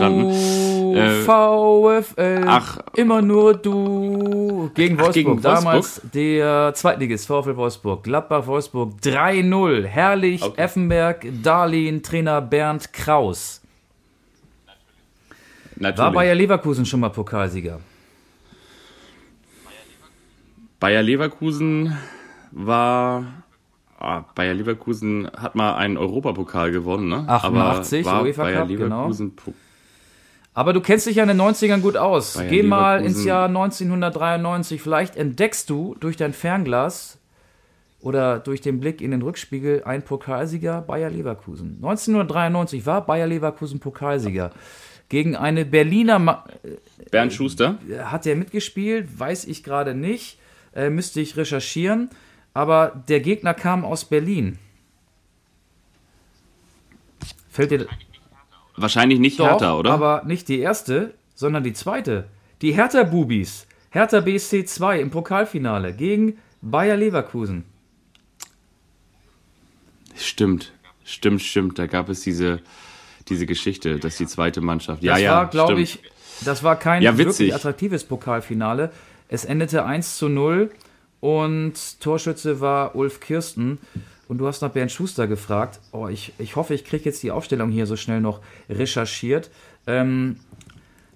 Äh, VfL. ach. immer nur du. Gegen Ach, Wolfsburg. gegen Wolfsburg? Damals der Zweitligist VfL Wolfsburg. Gladbach Wolfsburg 3-0. Herrlich. Okay. Effenberg, Darlehen, Trainer Bernd Kraus. Natürlich. War Bayer Leverkusen schon mal Pokalsieger? Bayer Leverkusen war. Ah, Bayer Leverkusen hat mal einen Europapokal gewonnen, ne? 88, Aber war UEFA Bayer Cup, genau. Leverkusen Po- Aber du kennst dich ja in den 90ern gut aus. Bayer Geh mal ins Jahr 1993. Vielleicht entdeckst du durch dein Fernglas oder durch den Blick in den Rückspiegel ein Pokalsieger Bayer Leverkusen. 1993 war Bayer Leverkusen Pokalsieger. Gegen eine Berliner Ma Bernd Schuster. hat er mitgespielt, weiß ich gerade nicht, äh, müsste ich recherchieren, aber der Gegner kam aus Berlin. Fällt dir Wahrscheinlich nicht doch, Hertha, oder? aber nicht die erste, sondern die zweite. Die Hertha Bubis. Hertha BSC 2 im Pokalfinale gegen Bayer Leverkusen. Stimmt, stimmt, stimmt. Da gab es diese, diese Geschichte, dass die zweite Mannschaft. Ja, Das ja, war, glaube ich, das war kein Ja, wirklich attraktives Pokalfinale. Es endete 1 zu 0 und Torschütze war Ulf Kirsten. Und du hast nach Bernd Schuster gefragt. Oh, ich, ich hoffe, ich kriege jetzt die Aufstellung hier so schnell noch recherchiert. Ähm,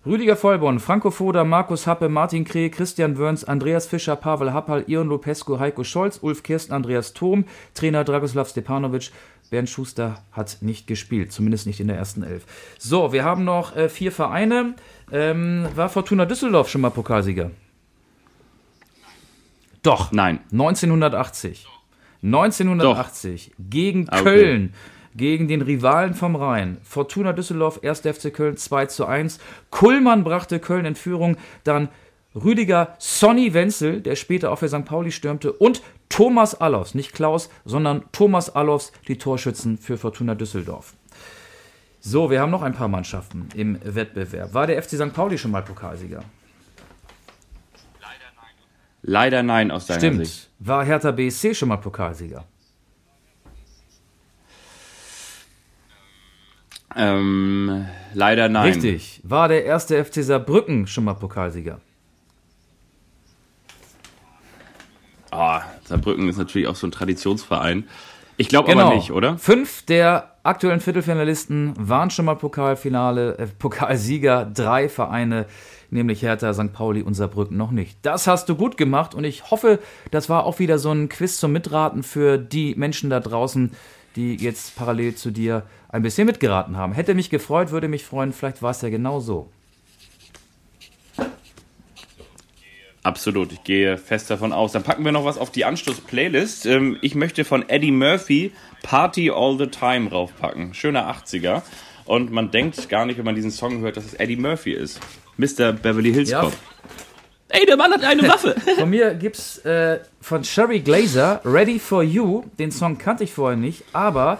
Rüdiger Vollborn, Franco Foda, Markus Happe, Martin Kreh, Christian Wörns, Andreas Fischer, Pavel Happal, Ion Lopescu, Heiko Scholz, Ulf Kirsten, Andreas Thom, Trainer Dragoslav Stepanovic. Bernd Schuster hat nicht gespielt, zumindest nicht in der ersten Elf. So, wir haben noch äh, vier Vereine. Ähm, war Fortuna Düsseldorf schon mal Pokalsieger? Doch. Nein. 1980. 1980 gegen Ah, okay. Köln, gegen den Rivalen vom Rhein. Fortuna Düsseldorf, 1. FC Köln 2 zu 1. Kullmann brachte Köln in Führung, dann Rüdiger Sonny Wenzel, der später auch für St. Pauli stürmte, und Thomas Allofs, nicht Klaus, sondern Thomas Allofs, die Torschützen für Fortuna Düsseldorf. So, wir haben noch ein paar Mannschaften im Wettbewerb. War der FC St. Pauli schon mal Pokalsieger? Leider nein aus deiner Stimmt. Sicht. War Hertha BSC schon mal Pokalsieger? Ähm, leider nein. Richtig. War der erste FC Saarbrücken schon mal Pokalsieger? Ah, Saarbrücken ist natürlich auch so ein Traditionsverein. Ich glaube Genau. aber nicht, oder? Fünf der aktuellen Viertelfinalisten waren schon mal Pokalfinale, äh, Pokalsieger. Drei Vereine, nämlich Hertha, St. Pauli und Saarbrücken noch nicht. Das hast du gut gemacht und ich hoffe, das war auch wieder so ein Quiz zum Mitraten für die Menschen da draußen, die jetzt parallel zu dir ein bisschen mitgeraten haben. Hätte mich gefreut, würde mich freuen. Vielleicht war es ja genau so. Absolut, ich gehe fest davon aus. Dann packen wir noch was auf die Anstoß-Playlist. Ähm, ich möchte von Eddie Murphy Party All the Time raufpacken. Schöner 80er. Und man denkt gar nicht, wenn man diesen Song hört, dass es Eddie Murphy ist. Mr. Beverly Hills Ja. Cop. Ey, der Mann hat eine Waffe. Von mir gibt's äh, von Sherry Glazer Ready for You. Den Song kannte ich vorher nicht, aber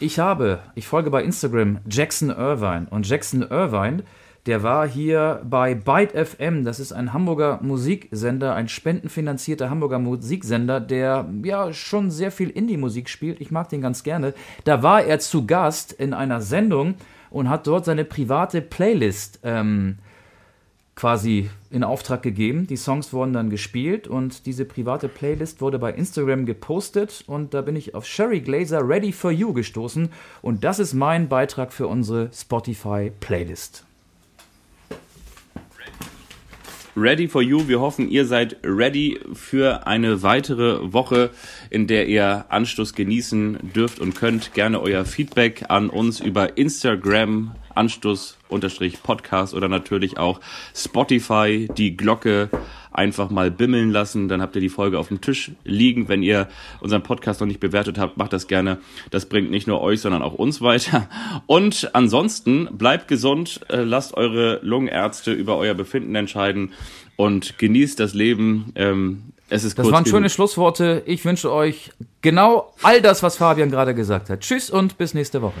ich habe, ich folge bei Instagram Jackson Irvine und Jackson Irvine, der war hier bei Byte FM. Das ist ein Hamburger Musiksender, ein spendenfinanzierter Hamburger Musiksender, der ja schon sehr viel Indie-Musik spielt. Ich mag den ganz gerne. Da war er zu Gast in einer Sendung und hat dort seine private Playlist ähm, quasi in Auftrag gegeben. Die Songs wurden dann gespielt und diese private Playlist wurde bei Instagram gepostet und da bin ich auf Sherry Glazer Ready for You gestoßen und das ist mein Beitrag für unsere Spotify Playlist. Ready for You. Wir hoffen, ihr seid ready für eine weitere Woche, in der ihr Anstoß genießen dürft und könnt. Gerne euer Feedback an uns über Instagram, Anstoß-Podcast oder natürlich auch Spotify, die Glocke einfach mal bimmeln lassen. Dann habt ihr die Folge auf dem Tisch liegen. Wenn ihr unseren Podcast noch nicht bewertet habt, macht das gerne. Das bringt nicht nur euch, sondern auch uns weiter. Und ansonsten bleibt gesund, äh, lasst eure Lungenärzte über euer Befinden entscheiden und genießt das Leben. Ähm, es ist Das waren genug. schöne Schlussworte. Ich wünsche euch genau all das, was Fabian gerade gesagt hat. Tschüss und bis nächste Woche.